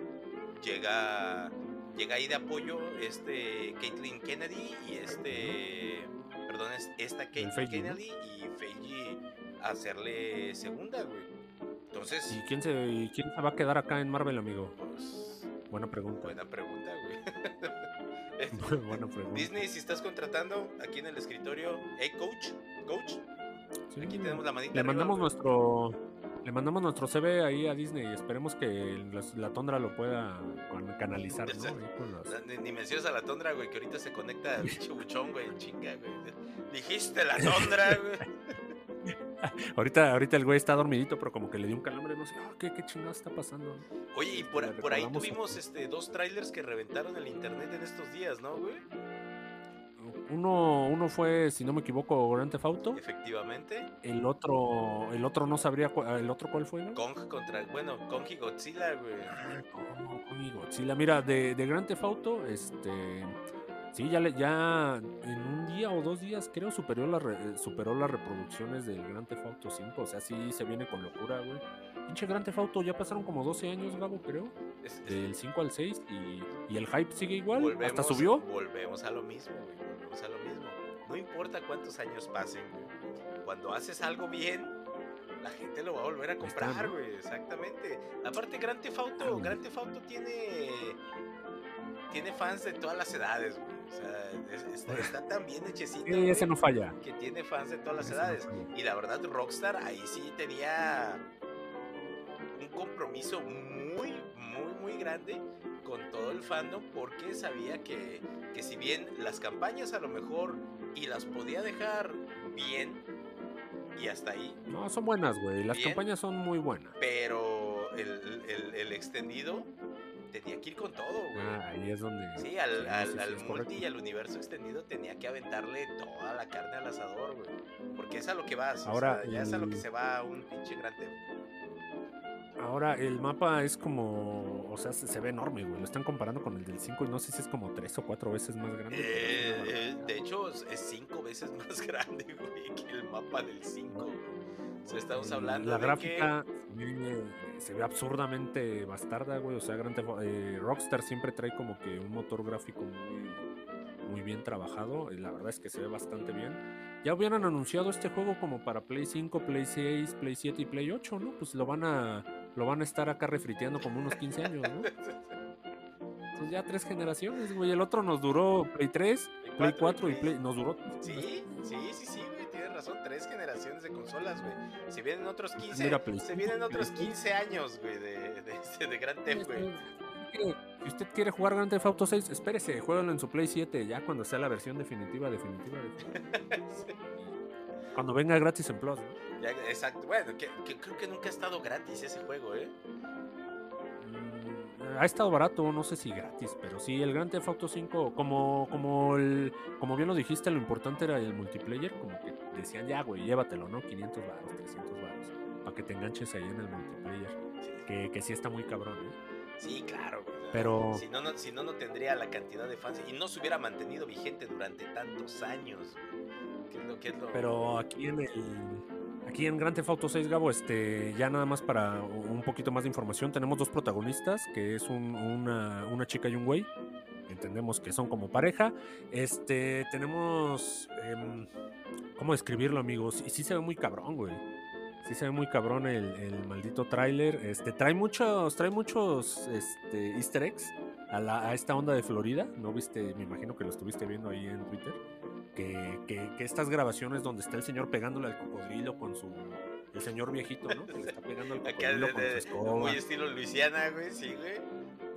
S2: llega, llega ahí de apoyo este Caitlyn Kennedy y este, perdón, es esta
S1: ¿no?
S2: Kennedy y Feige a hacerle segunda, güey. Entonces,
S1: ¿Y quién se, y quién se va a quedar acá en Marvel, amigo?
S2: pues,
S1: Buena pregunta.
S2: buena pregunta, güey.
S1: Buena pregunta.
S2: Disney, si estás contratando aquí en el escritorio, hey coach, coach,
S1: Sí,
S2: aquí tenemos la manita
S1: Le
S2: arriba,
S1: mandamos
S2: güey.
S1: nuestro le mandamos nuestro CV ahí a Disney y esperemos que la, tondra lo pueda can- canalizar, ¿no?
S2: Ni, ni menciones a la tondra, güey, que ahorita se conecta al pinche buchón, güey, chinga, güey. Dijiste la tondra, güey.
S1: ahorita, ahorita el güey está dormidito, pero como que le dio un calambre, no sé, ah, ¿qué, qué chingada está pasando?
S2: Oye, y por,
S1: Le
S2: por ahí
S1: a-
S2: tuvimos este, dos trailers que reventaron el internet en estos días, ¿no, güey?
S1: Uno, uno fue, si no me equivoco, Grand Theft Auto.
S2: Efectivamente.
S1: El otro, el otro no sabría, cu- el otro cuál fue, ¿no?
S2: Kong contra, bueno, Kong y Godzilla, güey.
S1: No, Kong y Godzilla. Mira, de, de Grand Theft Auto, este. Sí, ya, le- ya en un día o dos días, creo, superó, la re- eh, superó las reproducciones del Grand Theft Auto 5. O sea, sí se viene con locura, güey. Pinche Grand Theft Auto, ya pasaron como 12 años, Gabo, creo.
S2: Es-
S1: Del 5 al 6 y, y el hype sigue igual.
S2: volvemos,
S1: Hasta subió.
S2: Volvemos a lo mismo, güey. Volvemos a lo mismo. No importa cuántos años pasen, güey. Cuando haces algo bien, la gente lo va a volver a comprar, güey. Exactamente. Aparte, Grand Theft Auto, Grand Theft Auto tiene. Tiene fans de todas las edades, güey. O sea, es- está, está tan bien hechecito.
S1: Sí, ese
S2: güey,
S1: no falla.
S2: que tiene fans de todas las
S1: Ese
S2: edades. Y la verdad, Rockstar ahí sí tenía un compromiso muy, muy, muy grande con todo el fandom porque sabía que, que si bien las campañas a lo mejor y las podía dejar bien y hasta ahí,
S1: No, son buenas, güey. Las
S2: Bien.
S1: campañas son muy buenas.
S2: pero el, el- el extendido tenía que ir con todo, güey.
S1: Ah, ahí es donde.
S2: Sí, al,
S1: sí,
S2: al,
S1: sí,
S2: al multi
S1: correcto.
S2: y al universo extendido tenía que aventarle toda la carne al asador, güey. Porque es a lo que vas.
S1: Ahora,
S2: Ahora, ya es a lo que
S1: el-
S2: se va un pinche gran tema.
S1: Ahora, el mapa es como. O sea, se, se ve enorme, güey. Lo están comparando con el del 5 y no sé si es como tres o cuatro veces más grande.
S2: Eh, eh, de hecho, es es cinco veces más grande, güey, que el mapa del 5. O sea, estamos
S1: El-
S2: hablando
S1: La
S2: de
S1: gráfica se, ve, se ve absurdamente bastarda, güey. O sea, Grand Theft- eh, Rockstar siempre trae como que un motor gráfico muy, muy bien trabajado. Y la verdad es que se ve bastante bien. Ya hubieran anunciado este juego como para Play 5, Play 6, Play 7 y Play 8, ¿no? Pues lo van a, lo van a estar acá refriteando como unos 15 años, ¿no? Pues ya tres generaciones, güey. El otro nos duró Play 3, Play 4 y Play. Nos duró.
S2: Sí, sí, sí, sí, razón. Tres generaciones de consolas, güey. Se vienen otros 15,
S1: Mira, Play
S2: se vienen otros
S1: seis.
S2: 15 años, güey, de, de, de, de Grand Theft, güey.
S1: Si usted quiere jugar Grand Theft Auto 6, espérese, jueguenlo en su Play 7, ya cuando sea la versión definitiva, definitiva. definitiva. Cuando venga gratis en Plus, ¿no?
S2: Ya, exacto. Bueno, que, que creo que nunca ha estado gratis ese juego, ¿eh?
S1: Mm, Ha estado barato, no sé si gratis, pero sí, el Grand Theft Auto 5, como, como, el, como bien lo dijiste, lo importante era el multiplayer, como que decían, ya, güey, llévatelo, ¿no? 500 baros, 300 baros, para que te enganches ahí en el multiplayer,
S2: Sí,
S1: que, que sí está muy cabrón, ¿eh?
S2: sí, claro, güey.
S1: Pero-
S2: Si no, no, si no, no tendría la cantidad de fans y no se hubiera mantenido vigente durante tantos años, güey. ¿Qué es lo que es lo...
S1: Pero aquí en el. Aquí en Grand Theft Auto 6, Gabo, este, ya nada más para un poquito más de información, tenemos dos protagonistas, que es un- una, chica y un güey. Entendemos que son como pareja. Este, tenemos. em, ¿Cómo describirlo, amigos? Y sí se ve muy cabrón, güey. Sí se ve muy cabrón el, el maldito tráiler. Este, trae muchos, trae muchos este, easter eggs a, la- a esta onda de Florida. ¿No viste? Me imagino que lo estuviste viendo ahí en Twitter que, que- que estas grabaciones donde está el señor pegándole al cocodrilo con su. El señor viejito, ¿no? Que le está pegando al cocodrilo
S2: de,
S1: con su escoba.
S2: muy estilo Luisiana, güey, sí, güey.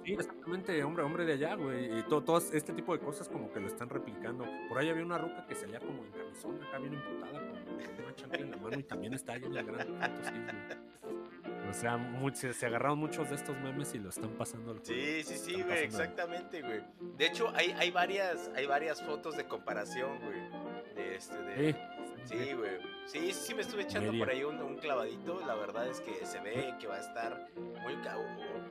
S1: Sí, exactamente, hombre, hombre de allá, güey. Y todo, todo este tipo de cosas como que lo están replicando. Por ahí había una ruca que salía como en camisón, acá bien emputada, con una chancla en la mano y también está ahí en la gran foto, sí, güey. O sea, se, agarraron muchos de estos memes y lo están pasando. al.
S2: Sí, sí, sí, güey, exactamente, güey. De hecho, hay, hay varias, hay varias fotos de comparación, güey. De este, de.
S1: Sí,
S2: güey. Sí, sí, me estuve echando por ahí un, un clavadito. La verdad es que se ve que va a estar muy.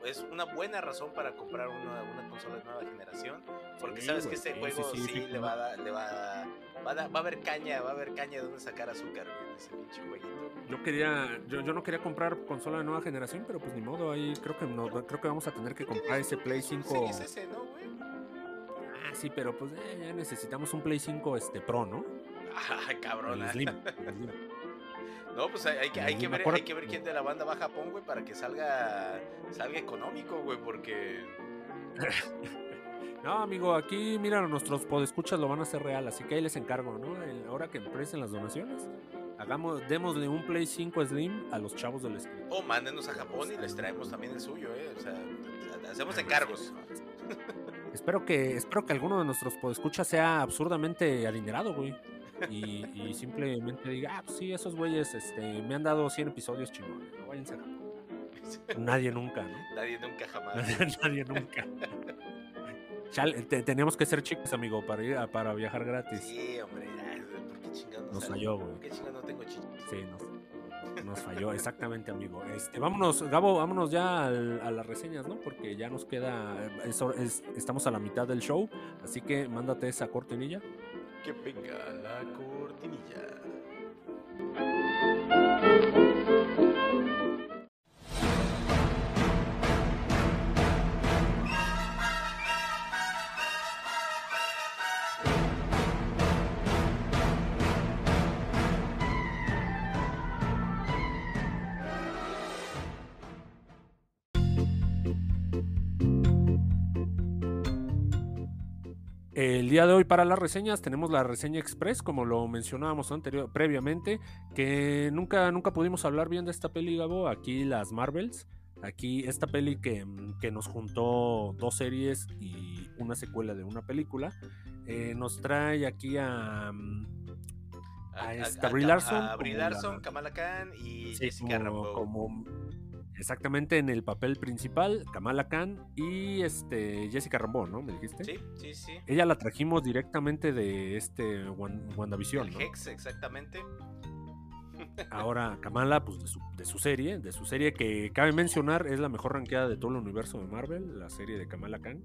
S2: Es una buena razón para comprar una, una consola de nueva generación. Porque
S1: Sí,
S2: sabes que
S1: sí,
S2: juego
S1: sí,
S2: le va a dar, le va a, va a, va a haber caña, va a haber caña de donde sacar azúcar, güey, en ese pinche jueguito.
S1: Yo quería, yo, yo no quería comprar consola de nueva generación, pero pues ni modo, ahí creo que no, creo que vamos a tener que comprar ese Play 5.
S2: Series S, ¿no, güey?
S1: Ah, sí, pero pues eh, ya necesitamos un Play 5 este Pro, ¿no?
S2: Ah, cabrón.
S1: El
S2: ah.
S1: Slim. el Slim.
S2: No, pues hay, hay que, hay, ver, hay que ver quién de la banda va a Japón, güey, para que salga, salga económico, güey, porque...
S1: No, amigo, aquí, mira, nuestros podescuchas lo van a hacer real, así que ahí les encargo, ¿no? El- ahora que empiecen las donaciones, hagamos, démosle un Play 5 Slim a los chavos del escritorio.
S2: O mándenos a Japón y les traemos también el suyo, ¿eh? O sea, hacemos encargos.
S1: Espero que, espero que alguno de nuestros podescuchas sea absurdamente adinerado, güey. Y, y simplemente diga, ah, pues sí, esos güeyes este, me han dado 100 episodios chingones, no váyanse a. Nadie nunca, ¿no?
S2: Nadie nunca jamás.
S1: Nadie nunca. Chale, te- teníamos que ser chicos, amigo, para ir a- para viajar gratis.
S2: Sí, hombre, ¿por qué chingados
S1: Nos falló, güey.
S2: ¿Por qué chingados no tengo chichis?
S1: Sí, nos, nos falló, exactamente, amigo. Este, vámonos, Gabo, vámonos ya al- a las reseñas, ¿no? Porque ya nos queda, es hor- es- estamos a la mitad del show, así que mándate esa cortinilla.
S2: Que venga la cortinilla.
S1: El día de hoy para las reseñas tenemos la reseña express, como lo mencionábamos anterior, previamente, que nunca, nunca pudimos hablar bien de esta peli, Gabo. Aquí las Marvels, aquí esta peli que, que nos juntó dos series y una secuela de una película, eh, nos trae aquí a... mm, A esta Brie Larson
S2: A Brie
S1: como la-
S2: Larson, Kamala Khan y
S1: Sí,
S2: Jessica
S1: como- exactamente en el papel principal, Kamala Khan y este Jessica Rambeau, ¿no? ¿Me dijiste?
S2: Sí, sí, sí.
S1: Ella la trajimos directamente de este Wan- WandaVision,
S2: El
S1: ¿no?
S2: Hex, exactamente.
S1: Ahora Kamala, pues de su, de su serie, de su serie que cabe mencionar es la mejor ranqueada de todo el universo de Marvel, la serie de Kamala Khan.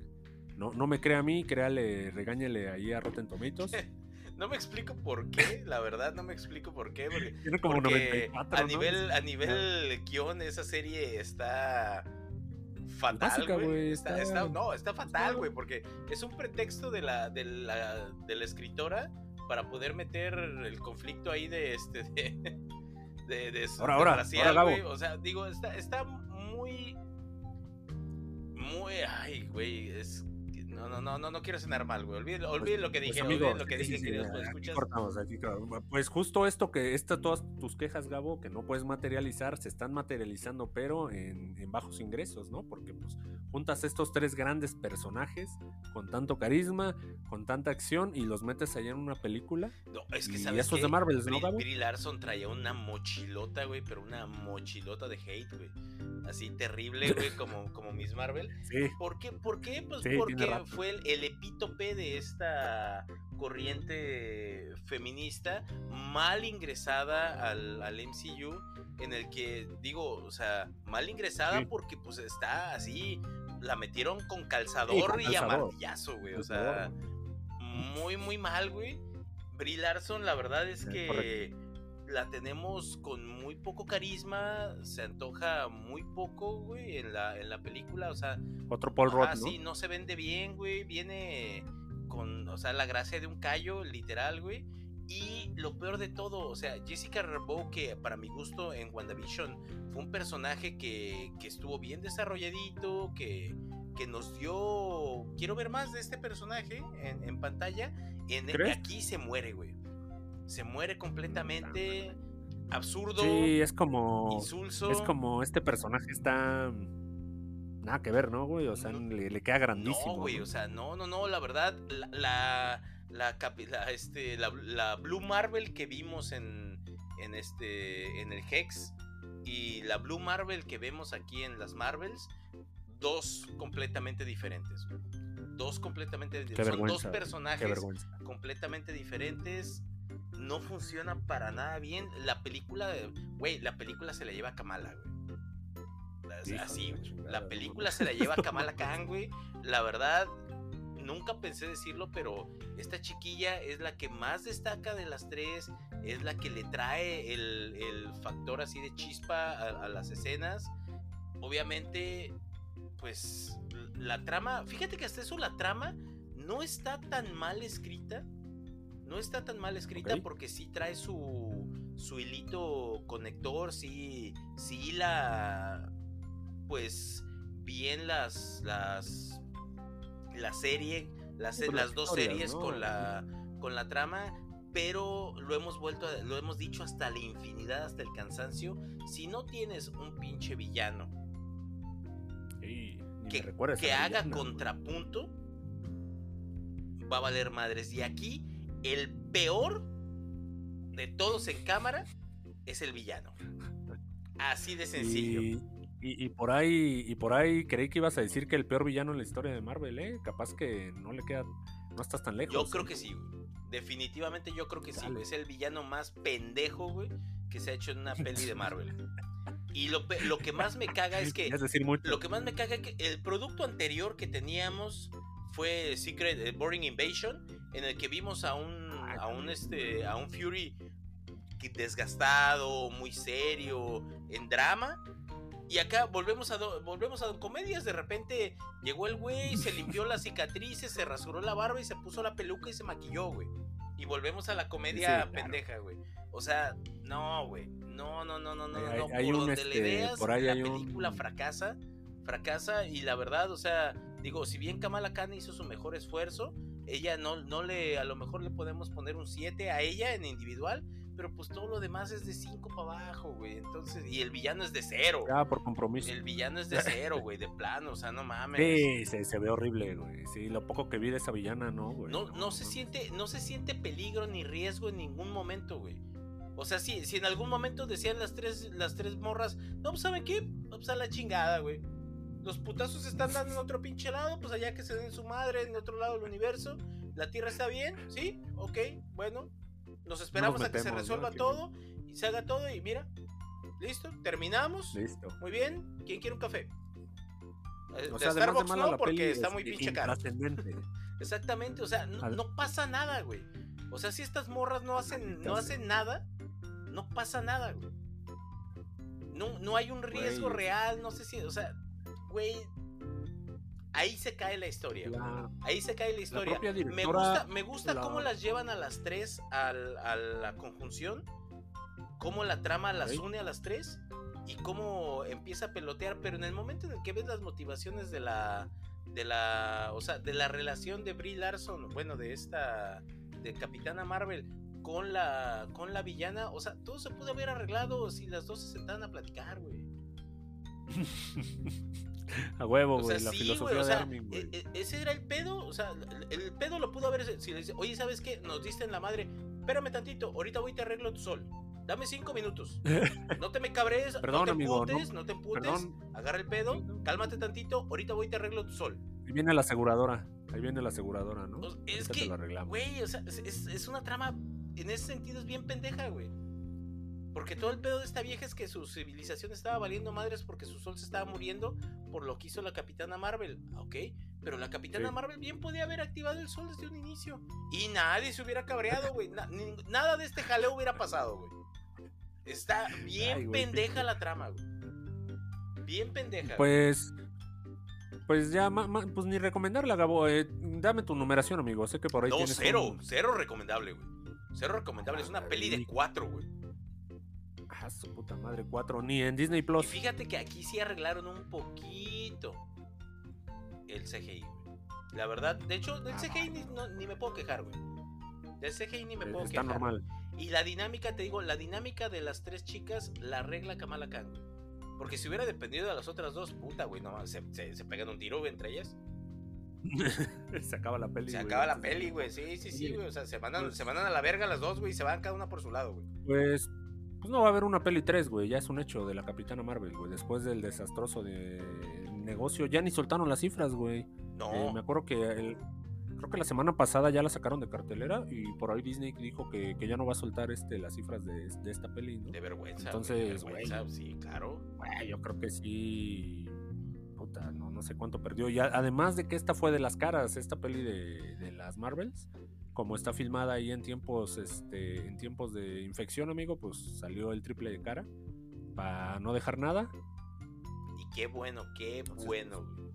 S1: No, no me crea a mí, créale, regáñele ahí a Rotten Tomatoes.
S2: No me explico por qué, la verdad no me explico por qué, porque,
S1: Tiene como
S2: porque
S1: 94,
S2: a
S1: ¿no?
S2: nivel a nivel guion esa serie está fatal, güey. Está, no, está fatal, güey, porque es un pretexto de la, de la de la escritora para poder meter el conflicto ahí de este de de, de,
S1: Ahora, ahora,
S2: racial,
S1: ahora, Gabo.
S2: güey. O sea, digo, está está muy muy ay, güey, es no, no, no, no, no quiero sonar mal, güey. Olviden, olviden lo que
S1: Pues,
S2: dije,
S1: amigo,
S2: olviden lo que
S1: sí,
S2: dije,
S1: sí,
S2: queridos
S1: aquí
S2: podescuchas.
S1: cortamos, aquí cortamos. Pues justo esto que esta, todas tus quejas, Gabo, que no puedes materializar, se están materializando, pero en, en bajos ingresos, ¿no? Porque pues juntas estos tres grandes personajes con tanto carisma, con tanta acción y los metes allá en una película.
S2: No, es que
S1: Y
S2: sabes
S1: eso es
S2: qué?
S1: de Marvel, ¿no, Gabo?
S2: Brie Larson traía una mochilota, güey, pero una mochilota de hate, güey. Así terrible, güey, como, como Miss Marvel.
S1: Sí,
S2: ¿Por qué? ¿Por qué? Pues porque. Fue el, el epítope de esta corriente feminista mal ingresada al, al MCU, en el que, digo, o sea, mal ingresada
S1: Sí.
S2: porque pues está así, la metieron con calzador
S1: Sí, con
S2: y a martillazo, güey. O sea, muy, muy mal, güey. Brie Larson, la verdad es que la tenemos con muy poco carisma, se antoja muy poco, güey, en la, en la película, o sea,
S1: otro Paul Rudd, ¿no?
S2: sí, no se vende bien, güey, viene con, o sea, la gracia de un callo, literal, güey. Y lo peor de todo, o sea, Jessica Rambeau, que para mi gusto en WandaVision fue un personaje que, que estuvo bien desarrolladito, que, que nos dio... Quiero ver más de este personaje en, en pantalla. En,
S1: ¿Crees?
S2: aquí se muere, güey. Se muere completamente. Absurdo.
S1: Sí, es como.
S2: insulso.
S1: Es como este personaje está. mm, Nada que ver, ¿no, güey? O sea,
S2: No.
S1: le, le queda grandísimo.
S2: No, güey,
S1: ¿no?
S2: o sea, no, no, no, la verdad, la, la, la, la, este, la, la Blue Marvel que vimos en, en, este, en el Hex y la Blue Marvel que vemos aquí en las Marvels, dos completamente diferentes. güey. Dos completamente diferentes. Son dos personajes completamente diferentes. No funciona para nada bien. La película, güey, la película se la lleva a Kamala, güey. Así,
S1: la
S2: película se la lleva a Kamala Khan, güey. La verdad, nunca pensé decirlo, pero esta chiquilla es la que más destaca de las tres. Es la que le trae el, el factor así de chispa a, a las escenas. Obviamente, pues la trama, fíjate que hasta eso la trama no está tan mal escrita. No está tan mal escrita porque sí trae su, su hilito conector, sí, sí la, pues bien las, las, la serie, las,
S1: Sí,
S2: las dos series
S1: ¿no?
S2: con la, con la trama, pero lo hemos vuelto, a- lo hemos dicho hasta la infinidad, hasta el cansancio. Si no tienes un pinche villano
S1: Sí,
S2: que, que haga contrapunto, va a valer madres. Y aquí, el peor de todos en cámara es el villano. Así de sencillo.
S1: Y, y- y por ahí, y por ahí creí que ibas a decir que el peor villano en la historia de Marvel, ¿eh? Capaz que no le queda, no estás tan lejos.
S2: Yo creo que sí, güey. Definitivamente yo creo que sí, güey. Es el villano más pendejo, güey, que se ha hecho en una peli de Marvel. Y lo que más me caga es que
S1: Es decir, mucho.
S2: Lo que más me caga es que el producto anterior que teníamos fue Secret eh, Boring Invasion, en el que vimos a un a un este a un Fury desgastado, muy serio, en drama. Y acá volvemos a do- volvemos a comedias, de repente llegó el güey, se limpió las cicatrices, se rasuró la barba y se puso la peluca y se maquilló, güey. Y volvemos a la comedia
S1: Sí, claro.
S2: pendeja, güey. O sea, no, güey. No, no, no, no, no,
S1: Hay-
S2: no.
S1: hay
S2: Por donde le
S1: este,
S2: veas,
S1: por ahí
S2: la
S1: un-
S2: película fracasa, fracasa y la verdad, o sea, digo, si bien Kamala Khan hizo su mejor esfuerzo, ella no, no le, a lo mejor le podemos poner un 7 a ella en individual, pero pues todo lo demás es de 5 para abajo, güey. Entonces, y el villano es de cero.
S1: Ya, por compromiso.
S2: El villano es de cero, güey, de plano, o sea, no mames.
S1: Sí, se, se ve horrible, güey. Sí, lo poco que vi de esa villana, no, güey.
S2: No, no se siente, no se siente peligro ni riesgo en ningún momento, güey. O sea, si, si en algún momento decían las tres, las tres morras, no, pues ¿saben qué? Pues a la chingada, güey. Los putazos se están dando en otro pinche lado, pues allá que se den su madre en otro lado del universo. La Tierra está bien, ¿sí? Ok, bueno. Nos esperamos a que se resuelva todo y se haga todo y mira, listo, terminamos.
S1: Listo.
S2: Muy bien, ¿quién quiere un café? Eh,
S1: O sea, de
S2: Starbucks
S1: mala
S2: no, porque está muy
S1: este,
S2: pinche caro. Exactamente, o sea, no,
S1: Al-
S2: no pasa nada, güey. O sea, si estas morras no hacen, no hacen nada, no pasa nada, güey. No, no hay un riesgo
S1: Güey.
S2: real, no sé si, o sea, güey, ahí se cae la historia.
S1: La-
S2: Ahí se cae la historia. me gusta, me gusta
S1: la-
S2: cómo las llevan a las tres al- a la conjunción, cómo la trama las une a las tres y cómo empieza a pelotear, pero en el momento en el que ves las motivaciones de la de la, o sea, de la relación de Brie Larson, bueno, de esta de Capitana Marvel con la con la villana, o sea, todo se pudo haber arreglado si las dos se sentaban a platicar, güey.
S1: A huevo,
S2: O sea,
S1: güey. la
S2: sí,
S1: filosofía
S2: güey, o
S1: de
S2: sea,
S1: Armin, güey.
S2: e- e- ese era el pedo, o sea, el, pedo lo pudo haber, si le dice, oye, ¿sabes qué? Nos diste en la madre, espérame tantito, ahorita voy y te arreglo tu sol, dame cinco minutos, no te me cabres,
S1: Perdón,
S2: no te
S1: amigo, no-
S2: emputes, no, te emputes,
S1: Perdón,
S2: agarra el pedo, cálmate tantito, ahorita voy y te arreglo tu sol.
S1: ahí viene la aseguradora. Ahí viene la aseguradora, ¿no?
S2: Es
S1: Ahorita
S2: que, güey, o sea, es- es una trama, en ese sentido es bien pendeja, güey. Porque todo el pedo de esta vieja es que su civilización estaba valiendo madres porque su sol se estaba muriendo por lo que hizo la Capitana Marvel, ¿ok? Pero la Capitana
S1: Sí.
S2: Marvel bien podía haber activado el sol desde un inicio. Y nadie se hubiera cabreado, güey. Na- nada de este jaleo hubiera pasado, güey. Está bien
S1: Ay, güey,
S2: pendeja la trama, güey. Bien pendeja. güey.
S1: Pues. Pues ya, ma- ma- pues ni recomendarla, Gabo. eh, dame tu numeración, amigo. Sé que por ahí
S2: no,
S1: tienes
S2: cero.
S1: un-
S2: Cero recomendable, güey. Cero recomendable. Es una peli de cuatro, güey.
S1: Ah, su puta madre, cuatro. Ni en Disney
S2: Y
S1: Plus.
S2: fíjate que aquí sí arreglaron un poquito el CGI, güey. La verdad, de hecho, del
S1: Ah,
S2: CGI ni, no- ni me puedo quejar, güey. Del CGI ni me puedo
S1: Está
S2: quejar.
S1: normal.
S2: Y la dinámica, te digo, la dinámica de las tres chicas la arregla Kamala Khan, güey. Porque si hubiera dependido de las otras dos, puta, güey, no se, se, se pegan un tiro güey, entre ellas.
S1: se acaba la peli.
S2: Se
S1: güey.
S2: acaba la peli, güey. Sí, sí, sí, güey. O sea, se mandan,
S1: pues-
S2: se mandan a la verga las dos, güey, y se van cada una por su lado, güey.
S1: Pues. Pues no va a haber una peli 3, güey. Ya es un hecho de la Capitana Marvel, güey. Después del desastroso de negocio. Ya ni soltaron las cifras, güey.
S2: No.
S1: Eh, me acuerdo que el- creo que la semana pasada ya la sacaron de cartelera y por ahí Disney dijo que, que ya no va a soltar este las cifras de, de esta peli, ¿no?
S2: De vergüenza.
S1: Entonces,
S2: de vergüenza, sí, claro.
S1: Güey, yo creo que sí. Puta, no, no sé cuánto perdió. Y a- además de que esta fue de las caras, esta peli de, de las Marvels, como está filmada ahí en tiempos, este, en tiempos de infección, amigo, pues salió el triple de cara. Para no dejar nada.
S2: Y qué bueno, qué
S1: Entonces,
S2: bueno, güey.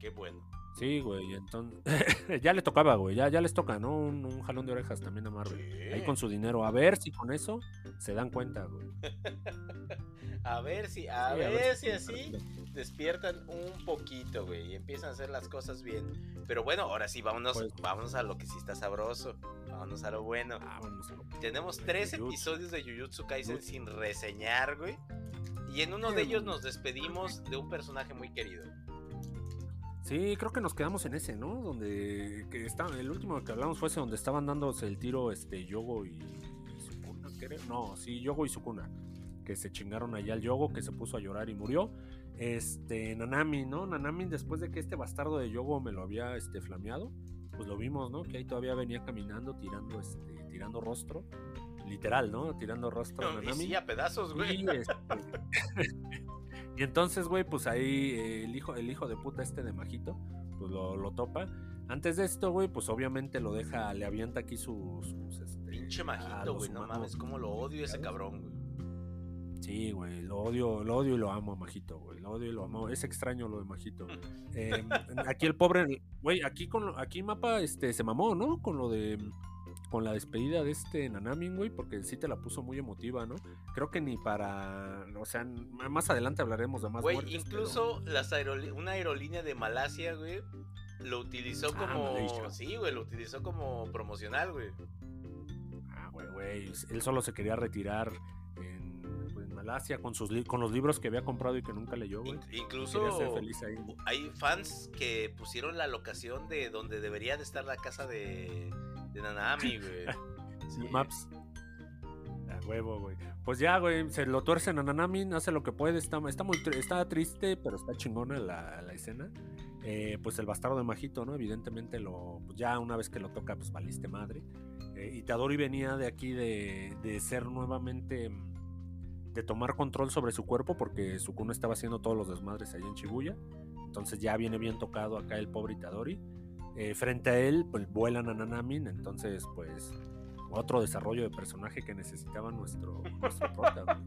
S2: Qué bueno.
S1: Sí, güey. Entonces. ya le tocaba, güey. Ya, ya les toca, ¿no? Un, un jalón de orejas también a Marvel. Ahí con su dinero. A ver si con eso se dan cuenta, güey.
S2: A ver si, a,
S1: Sí,
S2: ver, si
S1: se
S2: así
S1: dan cuenta.
S2: despiertan un poquito, güey, y empiezan a hacer las cosas bien. Pero bueno, ahora sí, vámonos,
S1: Pues-
S2: vámonos a lo que sí está sabroso. Vámonos a lo bueno.
S1: Vámonos.
S2: Tenemos tres episodios de Jujutsu Kaisen sin reseñar, güey. Y en uno de ellos nos despedimos de un personaje muy querido.
S1: Sí, creo que nos quedamos en ese, ¿no? Donde que está, el último que hablamos fue ese donde estaban dándose el tiro este Yogo y, y Sukuna, ¿qué creo. No, sí, Yogo y Sukuna. Que se chingaron allá al Yogo, que se puso a llorar y murió. Este, Nanami, ¿no? Nanami, después de que este bastardo de Yogo me lo había este, flameado, pues lo vimos, ¿no? Que ahí todavía venía caminando, tirando, este, tirando rostro. Literal, ¿no? Tirando rostro a
S2: No, y
S1: Nanami.
S2: sí, a pedazos, güey.
S1: Y, este, y entonces, güey, pues ahí eh, el hijo, el hijo de puta este de Majito, pues lo, lo topa. Antes de esto, güey, pues obviamente lo deja, le avienta aquí sus. sus, este,
S2: Pinche
S1: a
S2: majito, güey. No mames, cómo lo odio ese cabrón, güey.
S1: Sí, güey, lo odio, lo odio y lo amo a Majito, güey. Lo odio y lo amo. Es extraño lo de Majito. Eh, aquí el pobre, güey, aquí con lo- aquí Mapa este se mamó, ¿no? Con lo de con la despedida de este Nanamin, güey, porque sí te la puso muy emotiva, ¿no? Creo que ni para, o sea, más adelante hablaremos de más
S2: Güey,
S1: muertes,
S2: incluso las aerolí- una aerolínea de Malasia, güey, lo utilizó
S1: Ah,
S2: como. Sí, güey, lo utilizó como promocional, güey.
S1: ah, güey, güey, él solo se quería retirar Malasia con sus con los libros que había comprado y que nunca leyó, güey.
S2: Incluso
S1: ser feliz ahí.
S2: hay fans que pusieron la locación de donde debería de estar la casa de, de Nanami, güey. Sí.
S1: Maps. A huevo, güey. Pues ya, güey, se lo tuercen a Nanamin, hace lo que puede, está, está muy está triste, pero está chingona la, la escena. Eh, pues el bastardo de Majito, ¿no? Evidentemente lo, pues ya una vez que lo toca, pues valiste madre. Eh, Itadori venía de aquí de, de ser nuevamente, mm, de tomar control sobre su cuerpo, porque Sukuna estaba haciendo todos los desmadres ahí en Shibuya. Entonces ya viene bien tocado acá el pobre Itadori. Eh, frente a él, pues vuelan a Nanamin, entonces pues otro desarrollo de personaje que necesitaba nuestro, nuestro prota.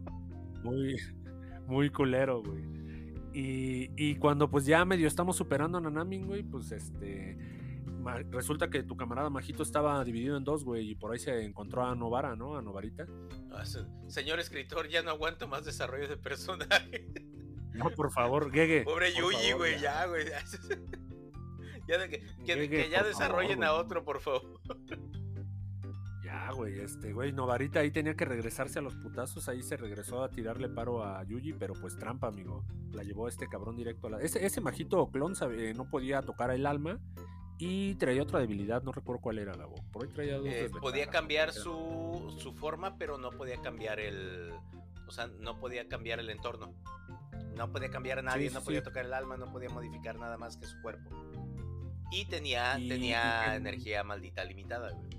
S1: Muy, muy culero, güey. Y, y cuando pues ya medio estamos superando a Nanamin, güey, pues este... Resulta que tu camarada Majito estaba dividido en dos, güey, y por ahí se encontró a Novara, ¿no? A Novarita.
S2: Ah, se- Señor escritor, ya no aguanto más desarrollo de personaje.
S1: No, por favor, Gege.
S2: Pobre Yuji, güey, ya, güey. Ya de que, que-
S1: Llegue,
S2: que ya desarrollen
S1: favor,
S2: a otro, por favor.
S1: Ya, güey, este, güey, Novarita ahí tenía que regresarse a los putazos, ahí se regresó a tirarle paro a Yuji, pero pues trampa, amigo. La llevó este cabrón directo a la... Ese, ese majito clon sabe, eh, no podía tocar el alma y traía otra debilidad, no recuerdo cuál era, Gabo. Por ahí traía dos
S2: Eh, podía cambiar su, su forma, pero no podía cambiar el. O sea, no podía cambiar el entorno. No podía cambiar a nadie,
S1: Sí,
S2: no podía
S1: sí.
S2: tocar el alma, no podía modificar nada más que su cuerpo. Y tenía,
S1: Y-
S2: tenía
S1: y que-
S2: energía maldita limitada, güey.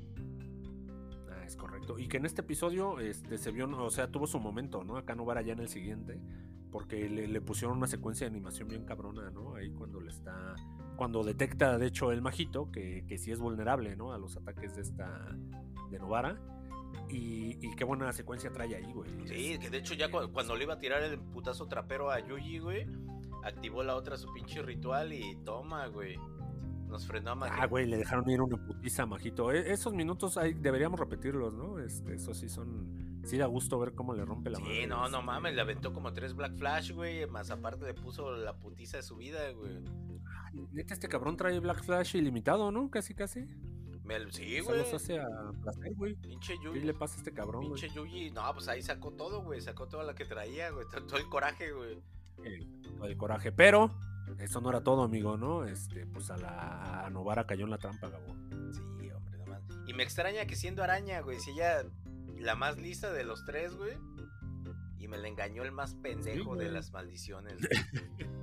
S1: Ah, es correcto. Y que en este episodio este, se vio, o sea, tuvo su momento, ¿no? Acá no va ya en el siguiente, porque le, le pusieron una secuencia de animación bien cabrona, ¿no? Ahí cuando le está, cuando detecta, de hecho, el majito, que, que sí es vulnerable, ¿no? A los ataques de esta, de Novara. Y, y qué buena secuencia trae ahí, güey.
S2: Sí, que de hecho
S1: Este,
S2: ya cu- cuando le iba a tirar el putazo trapero a Yuji, güey, activó la otra su pinche ritual y toma, güey. Nos frenó a Magi-
S1: Ah, güey, le dejaron ir una putiza a Majito. E- esos minutos ahí deberíamos repetirlos, ¿no? Este, eso sí son. Sí da gusto ver cómo le rompe la
S2: Sí,
S1: madre,
S2: no, no
S1: este,
S2: mames, le aventó como tres Black Flash, güey. Más aparte le puso la putiza de su vida, güey.
S1: Neta, este cabrón trae Black Flash ilimitado, ¿no? Casi, casi.
S2: Me- sí,
S1: Se
S2: güey.
S1: los hace a placer, güey.
S2: Pinche
S1: ¿Qué
S2: Yuji.
S1: le pasa a este cabrón, güey?
S2: Pinche Yuji. No, pues ahí sacó todo, güey. Sacó toda la que traía, güey. Todo el coraje, güey.
S1: Todo el coraje. Pero, eso no era todo, amigo, ¿no? Este, pues a la a Novara cayó en la trampa, Gabo.
S2: Sí, hombre, no mames. Y me extraña que siendo araña, güey, si ella la más lista de los tres, güey. Y me la engañó el más pendejo de las maldiciones.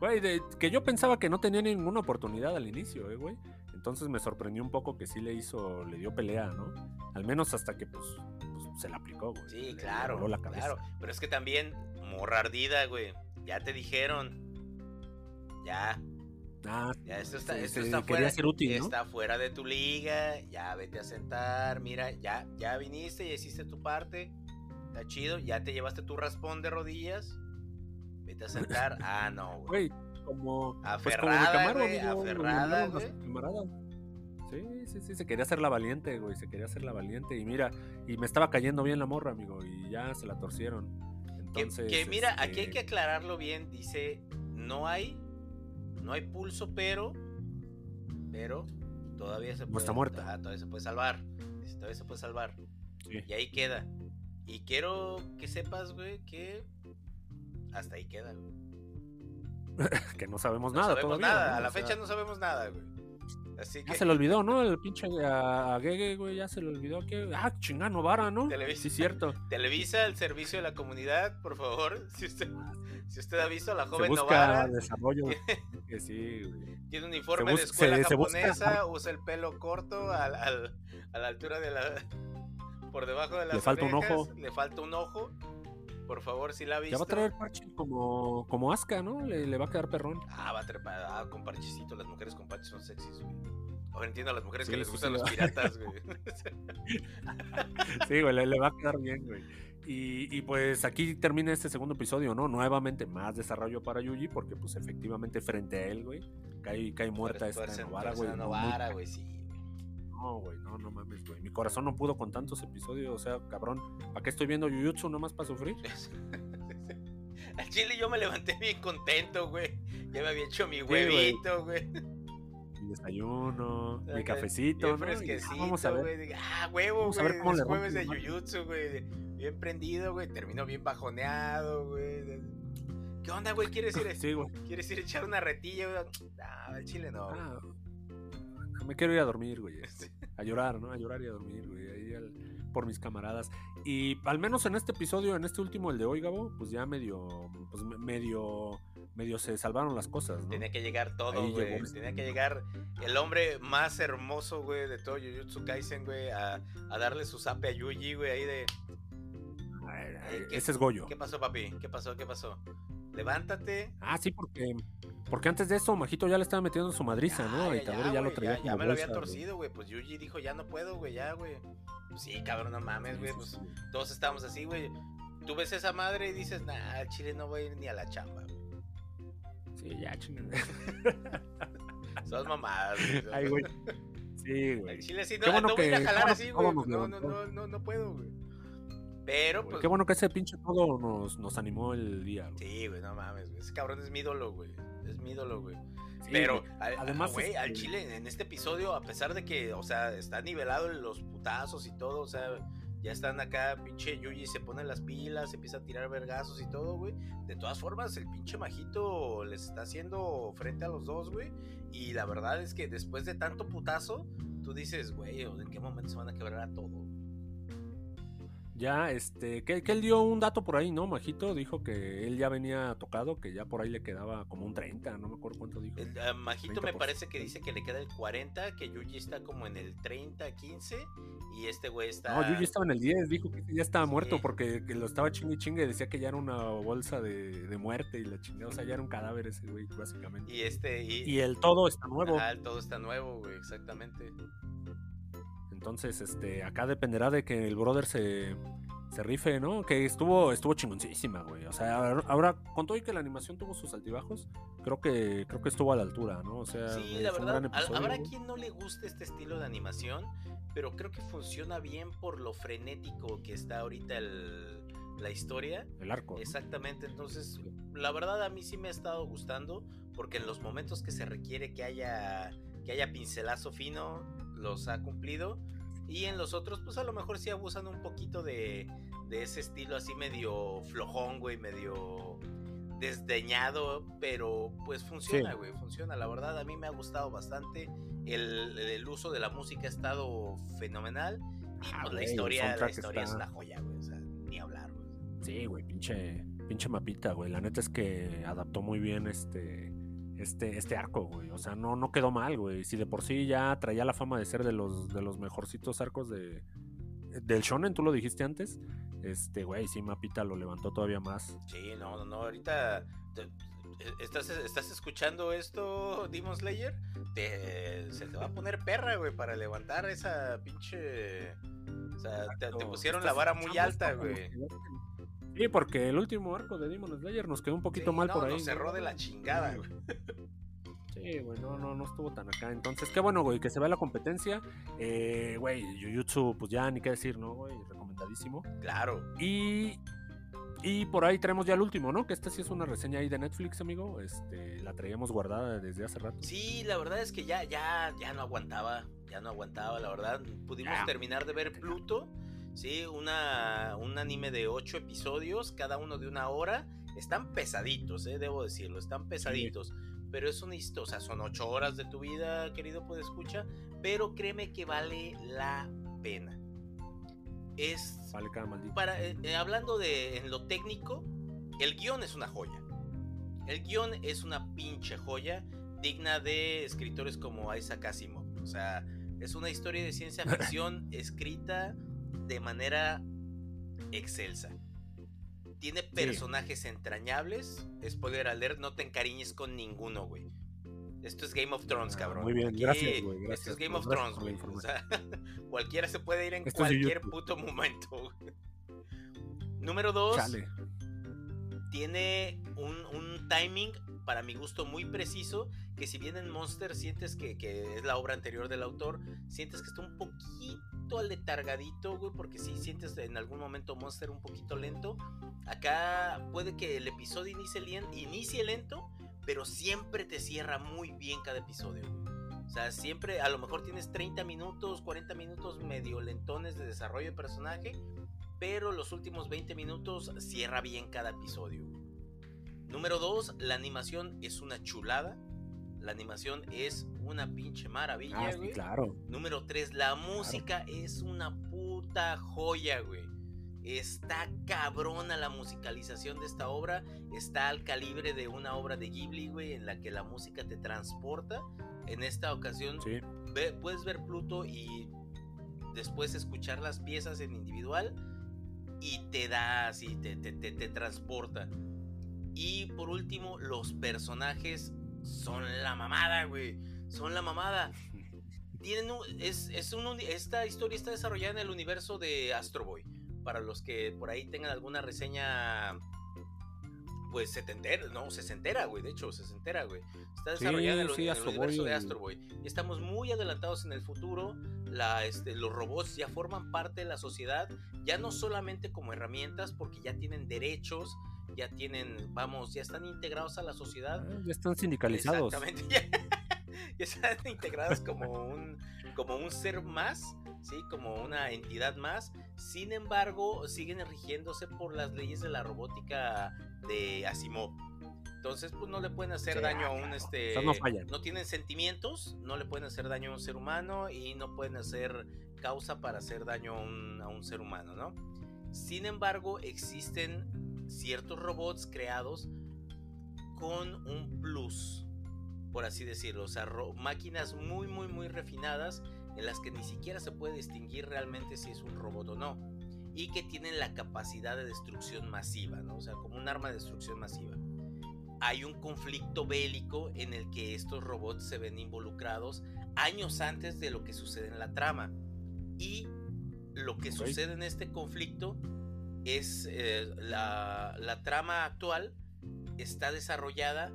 S1: Güey, de- que yo pensaba que no tenía ninguna oportunidad al inicio, eh, güey. Entonces me sorprendió un poco que sí le hizo, le dio pelea, ¿no? Al menos hasta que, pues, pues, se la aplicó, güey.
S2: Sí, claro,
S1: la
S2: claro. Pero es que también, morra ardida, güey. Ya te dijeron. Ya,
S1: Ah,
S2: ya esto está, esto está fuera.
S1: ser útil, ¿no?
S2: Está fuera de tu liga. Ya vete a sentar. Mira, ya, ya viniste, ya hiciste tu parte. Está chido. Ya te llevaste tu raspón de rodillas. Vete a sentar. Ah, no, güey.
S1: güey, como. pues, como
S2: Aferrada, aferrada,
S1: camarada. Sí, sí, sí, se quería hacer la valiente, güey, se quería hacer la valiente. Y mira, y me estaba cayendo bien la morra, amigo, y ya se la torcieron.
S2: Que,
S1: Entonces,
S2: que mira,
S1: este,
S2: aquí hay que aclararlo bien. Dice, no hay, no hay pulso, pero, pero todavía se puede.
S1: No está muerta.
S2: ajá, todavía se puede salvar. Todavía se puede salvar.
S1: sí.
S2: Y ahí queda. Y quiero que sepas, güey, que hasta ahí queda, güey.
S1: que no sabemos
S2: No
S1: nada
S2: sabemos
S1: todavía.
S2: nada.
S1: ¿no?
S2: A la
S1: O sea,
S2: fecha no sabemos nada, güey. Así
S1: Ya se le olvidó, ¿no? El pinche a, a Gege, güey, ya se le olvidó que. Ah, chingano, vara, ¿no?
S2: Televisa.
S1: Sí, cierto.
S2: Televisa, el servicio de la comunidad, por favor. Si usted, si usted ha visto a la
S1: Se
S2: joven
S1: busca
S2: Novara,
S1: desarrollo. que sí, güey.
S2: tiene un uniforme
S1: bus-
S2: de escuela
S1: se- se busca-
S2: japonesa, usa el pelo corto al- al- a la altura de la. por debajo de las
S1: falta un ojo.
S2: Le falta un ojo. Por favor, si la ha visto.
S1: Ya va a traer parche como, como Asuka, ¿no? Le, le va a quedar perrón.
S2: Ah, va a trepar. Ah, con parchecito. Las mujeres con parches son sexys, güey. Ahora entiendo a las mujeres
S1: Sí,
S2: que les
S1: sí,
S2: gustan
S1: sí,
S2: los piratas, güey.
S1: Sí, güey, le, le va a quedar bien, güey. Y, y, pues aquí termina este segundo episodio, ¿no? Nuevamente más desarrollo para Yuji, porque pues efectivamente frente a él, güey, cae, cae muerta esta Novara, güey.
S2: Novara, güey, sí. Güey.
S1: No, güey, no, no mames, güey. Mi corazón no pudo con tantos episodios, o sea, cabrón. ¿Para qué estoy viendo Jujutsu nomás para sufrir?
S2: Al chile yo me levanté bien contento, güey. Ya me había hecho mi
S1: güey.
S2: huevito, güey.
S1: Mi desayuno, mi
S2: Bien
S1: cafecito, ¿no? Y,
S2: fresquecito,
S1: ah, vamos a ver.
S2: güey. Ah, huevo,
S1: Vamos a
S2: güey.
S1: ver cómo
S2: Es
S1: le
S2: jueves de Jujutsu, güey. Bien prendido, güey. Terminó bien bajoneado, güey. ¿Qué onda, güey? ¿Quieres ir,
S1: Sí, güey.
S2: ¿Quieres ir a echar una retilla, güey? Ah, al chile no. güey.
S1: Me quiero ir a dormir, güey. A llorar, ¿no? A llorar y a dormir, güey. Ahí al- por mis camaradas. Y al menos en este episodio, en este último, el de hoy, Gabo, pues ya medio, pues me- medio, medio se salvaron las cosas, ¿no?
S2: Tenía que llegar todo,
S1: Ahí
S2: güey.
S1: llegó.
S2: Tenía que llegar el hombre más hermoso, güey, de todo Jujutsu Kaisen, güey, a, a darle su zape a Yuji, güey, ahí de...
S1: Ay,
S2: Eh, ¿qué-
S1: Ese es Goyo.
S2: ¿Qué pasó, papi? ¿Qué pasó? ¿Qué pasó? Levántate.
S1: Ah, sí, porque, porque antes de eso, Majito ya le estaba metiendo su madriza, ¿no?
S2: Ya,
S1: Itadori
S2: ya,
S1: ya, lo traía
S2: ya, me lo había torcido, güey. Pues Yuji dijo, ya no puedo, güey, ya, güey. Pues sí, cabrón, no mames, güey.
S1: sí,
S2: Pues
S1: sí.
S2: todos estamos así, güey. Tú ves esa madre y dices, nah, al chile no voy a ir ni a la chamba. güey.
S1: Sí, ya, chingada.
S2: Son mamadas, güey.
S1: Ay, güey. Sí,
S2: Al
S1: güey.
S2: chile sí, no,
S1: bueno
S2: no voy a ir a
S1: que-
S2: jalar así, güey.
S1: que
S2: No, no, no, no, no puedo, güey. Pero, pues.
S1: Qué bueno que ese pinche todo nos, nos animó el día, güey.
S2: Sí, güey, no mames, güey. Ese cabrón es mi ídolo, güey. Es mi ídolo, güey.
S1: Sí,
S2: Pero,
S1: güey. además,
S2: güey,
S1: este-
S2: al chile, en este episodio, a pesar de que, o sea, está nivelado los putazos y todo, o sea, ya están acá, pinche Yuji se pone las pilas, empieza a tirar vergazos y todo, güey. De todas formas, el pinche majito les está haciendo frente a los dos, güey. Y la verdad es que después de tanto putazo, tú dices, güey, ¿en qué momento se van a quebrar a todo?
S1: Ya, este, que, que él dio un dato por ahí, ¿no? Majito dijo que él ya venía tocado, que ya por ahí le quedaba como un 30, no me acuerdo cuánto dijo.
S2: El ah, Majito me
S1: 30%.
S2: parece que dice que le queda el 40, que Yuji está como en el 30, 15 y este güey está...
S1: No, Yuji estaba en el 10, dijo que ya estaba
S2: Sí.
S1: muerto porque que lo estaba chingue y chingue, decía que ya era una bolsa de, de muerte y la chingada, o sea, ya era un cadáver ese güey, básicamente.
S2: Y este... Y,
S1: Y el todo está nuevo.
S2: Ajá, el todo está nuevo, güey, exactamente.
S1: Entonces, este, acá dependerá de que el brother se, se rife, ¿no? Que estuvo, estuvo chingoncísima, güey. O sea, ahora- con todo y que la animación tuvo sus altibajos, creo que, creo que estuvo a la altura, ¿no? O sea,
S2: Sí,
S1: güey,
S2: la verdad,
S1: episodio,
S2: habrá
S1: güey.
S2: quien no le guste este estilo de animación, pero creo que funciona bien por lo frenético que está ahorita el- la historia.
S1: El arco.
S2: Exactamente, entonces la verdad a mí sí me ha estado gustando porque en los momentos que se requiere que haya que haya pincelazo fino los ha cumplido y en los otros pues a lo mejor sí abusan un poquito de, de ese estilo así medio flojón, güey, medio desdeñado, pero pues funciona,
S1: Sí.
S2: güey, funciona. La verdad a mí me ha gustado bastante. El, el uso de la música ha estado fenomenal y
S1: Ah,
S2: pues, la
S1: güey,
S2: historia, la historia es una joya, güey, o sea, ni hablar, güey.
S1: Sí, güey, pinche, pinche mapita, güey. La neta es que adaptó muy bien este, este, este arco, güey. O sea, no, no quedó mal, güey. Si de por sí ya traía la fama de ser de los, de los mejorcitos arcos de, del shonen, tú lo dijiste antes. Este, güey, sí, mapita lo levantó todavía más.
S2: Sí, no, no, no, ahorita te- estás, estás escuchando esto, Demon Slayer, te, se te va a poner perra, güey, para levantar esa pinche... O sea, te, te pusieron la vara muy alta, güey.
S1: Sí, porque el último arco de Demon Slayer nos quedó un poquito
S2: Sí,
S1: mal
S2: no,
S1: por ahí.
S2: nos cerró de la chingada, güey.
S1: Sí, güey, no, no, no estuvo tan acá. Entonces, qué bueno, güey, que se vea la competencia. Eh, güey, Jujutsu, pues ya ni qué decir, ¿no, güey? Recomendadísimo.
S2: Claro.
S1: Y, y por ahí traemos ya el último, ¿no? Que esta sí es una reseña ahí de Netflix, amigo. Este, la traíamos guardada desde hace rato.
S2: Sí, la verdad es que ya, ya, ya no aguantaba, ya no aguantaba, la verdad. Pudimos
S1: Ya.
S2: terminar de ver Pluto, sí, una, un anime de ocho episodios, cada uno de una hora. Están pesaditos, eh, debo decirlo, están pesaditos. pero es una historia, o sea, son ocho horas de tu vida, querido puede escucha, pero créeme que vale la pena. Es
S1: Vale cada maldito.
S2: para eh, eh, hablando de en lo técnico, el guion es una joya. El guion es una pinche joya digna de escritores como Isaac Asimov. O sea, es una historia de ciencia ficción escrita de manera excelsa. Tiene personajes entrañables. Spoiler alert, no te encariñes con ninguno, güey. Esto es Game of Thrones,
S1: Ah,
S2: cabrón.
S1: muy bien, gracias, güey,
S2: Esto es Game of Thrones, güey. O sea, cualquiera se puede ir en
S4: Esto
S2: cualquier puto momento. Número dos
S1: Chale.
S2: Tiene un, un timing para mi gusto muy preciso que si bien en Monster sientes que, que es la obra anterior del autor sientes que está un poquito aletargadito güey porque sí sientes en algún momento Monster un poquito lento acá puede que el episodio inicie, inicie lento pero siempre te cierra muy bien cada episodio güey. o sea, siempre, a lo mejor tienes 30 minutos, 40 minutos medio lentones de desarrollo de personaje, pero los últimos 20 minutos cierra bien cada episodio. Número 2, la animación es una chulada. La animación es una pinche maravilla,
S1: Ah,
S2: güey.
S1: claro.
S2: Número 3, la música es una puta joya, güey. Está cabrona la musicalización de esta obra. Está al calibre de una obra de Ghibli, güey, en la que la música te transporta. En esta ocasión
S1: Sí.
S2: ve- puedes ver Pluto y después escuchar las piezas en individual y te da así, te, te, te, te transporta. Y por último, los personajes son la mamada, güey. Son la mamada. Tienen un- es, es un esta historia está desarrollada en el universo de Astro Boy. Para los que por ahí tengan alguna reseña, pues setentera, no, sesentera, güey. De hecho, sesentera, güey. Está
S1: Sí,
S2: desarrollada en el,
S1: sí,
S2: en el
S1: Astro
S2: universo
S1: Boy.
S2: de Astro Boy. Y estamos muy adelantados en el futuro. La, este, los robots ya forman parte de la sociedad, ya no solamente como herramientas, porque ya tienen derechos, ya tienen, vamos, ya están integrados a la sociedad.
S1: Ah, Ya están sindicalizados.
S2: Exactamente, ya, ya están integrados como un, como un ser más, ¿sí? como una entidad más. Sin embargo, siguen rigiéndose por las leyes de la robótica de Asimov. Entonces, pues no le pueden hacer
S1: Sí,
S2: daño a un este.
S1: No fallan.
S2: no tienen sentimientos, no le pueden hacer daño a un ser humano y no pueden hacer causa para hacer daño a un, a un ser humano, ¿no? Sin embargo, existen ciertos robots creados con un plus, por así decirlo, o sea, máquinas muy, muy, muy refinadas en las que ni siquiera se puede distinguir realmente si es un robot o no. Y que tienen la capacidad de destrucción masiva, ¿no? O sea, como un arma de destrucción masiva hay un conflicto bélico en el que estos robots se ven involucrados años antes de lo que sucede en la trama. Y lo que sucede en este conflicto es eh, la, la trama actual está desarrollada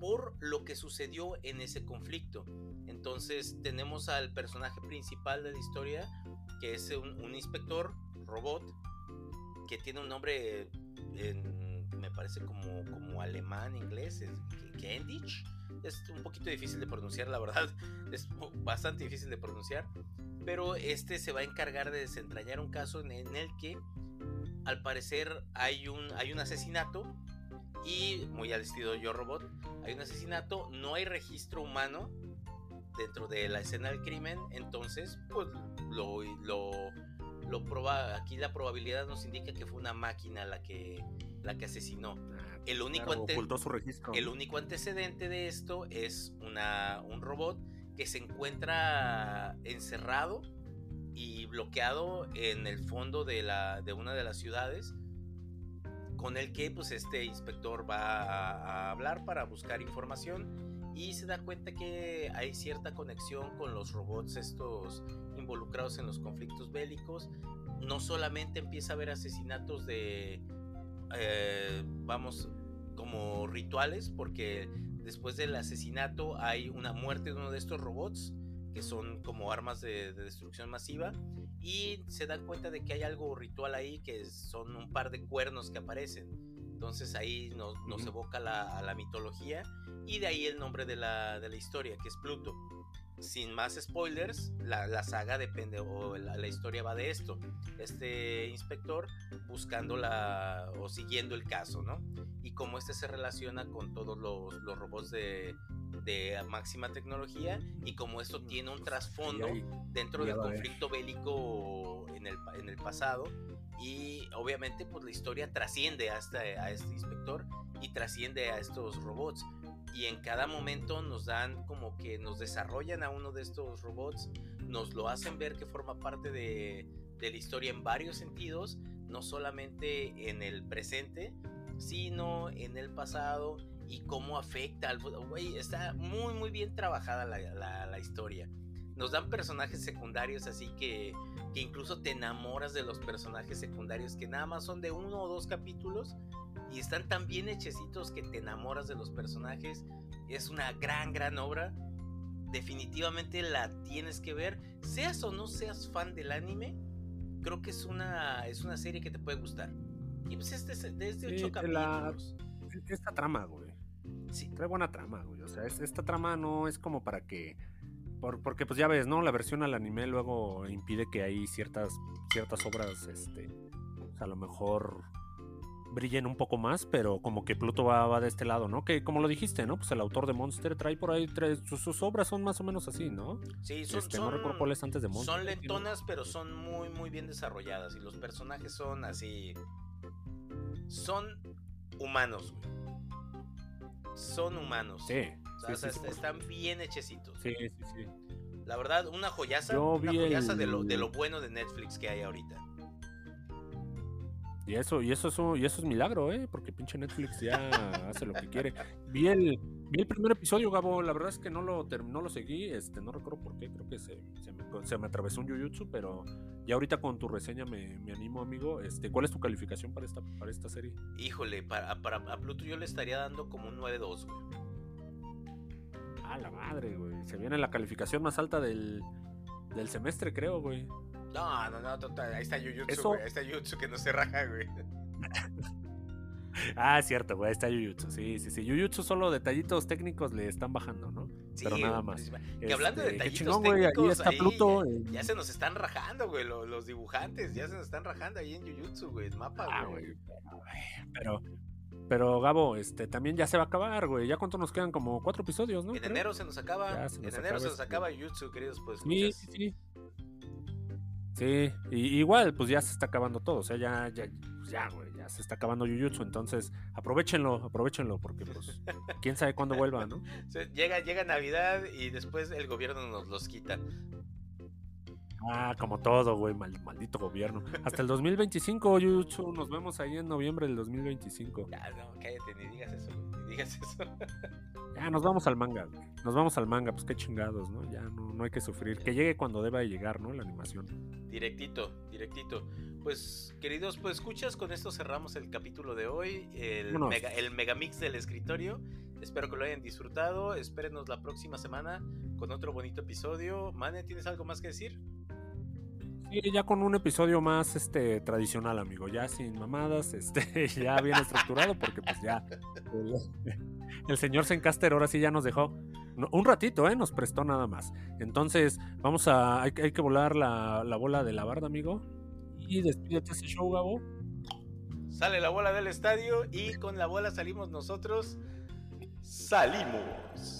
S2: por lo que sucedió en ese conflicto. Entonces tenemos al personaje principal de la historia, que es un, un inspector robot, que tiene un nombre me parece como, como alemán, inglés, es Gendich. Es un poquito difícil de pronunciar, la verdad. Es bastante difícil de pronunciar. Pero este se va a encargar de desentrañar un caso en, en el que, al parecer, hay un, hay un asesinato. Y, muy al estilo Yo Robot, hay un asesinato, no hay registro humano dentro de la escena del crimen. Entonces, pues lo, lo, lo proba, aquí la probabilidad nos indica que fue una máquina la que, la que asesinó.
S1: Ah,
S2: El único,
S1: claro,
S2: ante-
S1: ocultó su registro.
S2: el único antecedente de esto es una, un robot que se encuentra encerrado y bloqueado en el fondo de, la, de una de las ciudades con el que pues este inspector va a, a hablar para buscar información y se da cuenta que hay cierta conexión con los robots estos involucrados en los conflictos bélicos no solamente empieza a haber asesinatos de eh, vamos como rituales porque después del asesinato hay una muerte de uno de estos robots que son como armas de, de destrucción masiva y se dan cuenta de que hay algo ritual ahí que son un par de cuernos que aparecen. Entonces ahí nos, evoca la, a la mitología y de ahí el nombre de la, de la historia que es Pluto sin más spoilers, la, la saga depende o la, la historia va de esto. Este inspector buscando la o siguiendo el caso, ¿no? Y cómo este se relaciona con todos los, los robots de, de máxima tecnología y cómo esto tiene un trasfondo
S1: ahí-
S2: dentro del
S1: ver.
S2: conflicto bélico en el, en el pasado y obviamente pues la historia trasciende a este, a este inspector y trasciende a estos robots y en cada momento nos dan como que nos desarrollan a uno de estos robots, nos lo hacen ver que forma parte de, de la historia en varios sentidos, no solamente en el presente, sino en el pasado y cómo afecta al... Güey, está muy muy bien trabajada la, la- la historia. Nos dan personajes secundarios así que, que incluso te enamoras de los personajes secundarios que nada más son de uno o dos capítulos y están tan bien hechecitos que te enamoras de los personajes. Es una gran, gran obra. Definitivamente la tienes que ver. Seas o no seas fan del anime, creo que es una, es una serie que te puede gustar. Y pues este es de este
S1: Sí,
S2: ocho
S1: la-
S2: capítulos.
S1: Esta trama, güey.
S2: Sí,
S1: Trae buena trama, güey. O sea, es- esta trama no es como para que. por- porque, pues ya ves, ¿no? La versión al anime luego impide que hay ciertas, ciertas obras, este. pues, a lo mejor brillen un poco más, pero como que Pluto va, va de este lado, ¿no? Que como lo dijiste, ¿no? Pues el autor de Monster trae por ahí, trae- sus, sus obras son más o menos así, ¿no?
S2: sí son,
S1: Este,
S2: son-
S1: antes de Monster.
S2: son lentonas, pero son muy, muy bien desarrolladas. Y los personajes son así. Son humanos, güey. Son humanos.
S1: Sí,
S2: O sea,
S1: sí, sí,
S2: están bien hechecitos.
S1: sí, sí, sí.
S2: La verdad, una joyaza.
S1: Yo
S2: una joyaza de, lo, de
S1: el-
S2: lo bueno de Netflix que hay ahorita.
S1: Y eso, y eso es un- y eso es milagro, ¿eh? Porque pinche Netflix ya hace lo que quiere. Vi el, vi el primer episodio, Gabo. La verdad es que no lo, no lo seguí. Este, no recuerdo por qué. Creo que se, se me, se me atravesó un Jujutsu, pero ya ahorita con tu reseña me, me animo, amigo. Este, ¿Cuál es tu calificación para esta, para esta serie?
S2: Híjole, para, para a Pluto yo le estaría dando como un 9-2, güey.
S1: Ah, la madre, güey. Se viene la calificación más alta del, del semestre, creo, güey.
S2: No, no, no, total, ahí está Jujutsu,
S1: Eso-
S2: güey. Ahí está Jujutsu que no se raja, güey.
S1: Ah, cierto, güey. Está Jujutsu. Sí, sí, sí. Jujutsu solo detallitos técnicos le están bajando, ¿no?
S2: Sí,
S1: Pero nada más.
S2: Que hablando de
S1: Este,
S2: detallitos
S1: chingón, güey, ahí
S2: técnicos,
S1: está
S2: ahí
S1: Pluto,
S2: ya,
S1: eh.
S2: ya se nos están rajando, güey, lo- los, dibujantes. Ya se nos están rajando ahí en Jujutsu, güey, el mapa,
S1: Ah,
S2: güey.
S1: güey. Pero, pero Gabo, este, también ya se va a acabar, güey. ¿Ya cuánto nos quedan? Como cuatro episodios, ¿no?
S2: En enero se nos acaba.
S1: Se
S2: en enero
S1: acaba
S2: se nos
S1: este-
S2: acaba Jujutsu, queridos, pues.
S1: Sí, sí, sí. Sí, y- igual, pues ya se está acabando todo. O sea, ya, ya, pues ya, güey, ya se está acabando Jujutsu. Entonces, aprovechenlo, aprovechenlo, porque, pues, quién sabe cuándo vuelva, ¿no?
S2: Llega, llega Navidad y después el gobierno nos los quita.
S1: Ah, como todo, güey, mal- maldito gobierno. Hasta el 2025, Jujutsu. Nos vemos ahí en noviembre del 2025.
S2: Ya, no, cállate, ni digas eso, güey, ni digas eso.
S1: Ya, nos vamos al manga, güey. Nos vamos al manga, pues qué chingados, ¿no? Ya no, no hay que sufrir. Que llegue cuando deba de llegar, ¿no? La animación.
S2: Directito, directito. Pues, queridos, pues escuchas, con esto cerramos el capítulo de hoy, el,
S1: Vámonos.
S2: mega, el megamix del escritorio. Espero que lo hayan disfrutado. Espérenos la próxima semana con otro bonito episodio. Mane, ¿tienes algo más que decir?
S1: Sí, ya con un episodio más este tradicional, amigo, ya sin mamadas, este, ya bien estructurado, porque pues ya el, señor Zencaster ahora sí ya nos dejó un ratito, eh, nos prestó nada más. Entonces, vamos a, hay, que- hay que volar la, la bola de la barda, amigo. Y despídete ese show, Gabo.
S2: Sale la bola del estadio y con la bola salimos nosotros. Salimos.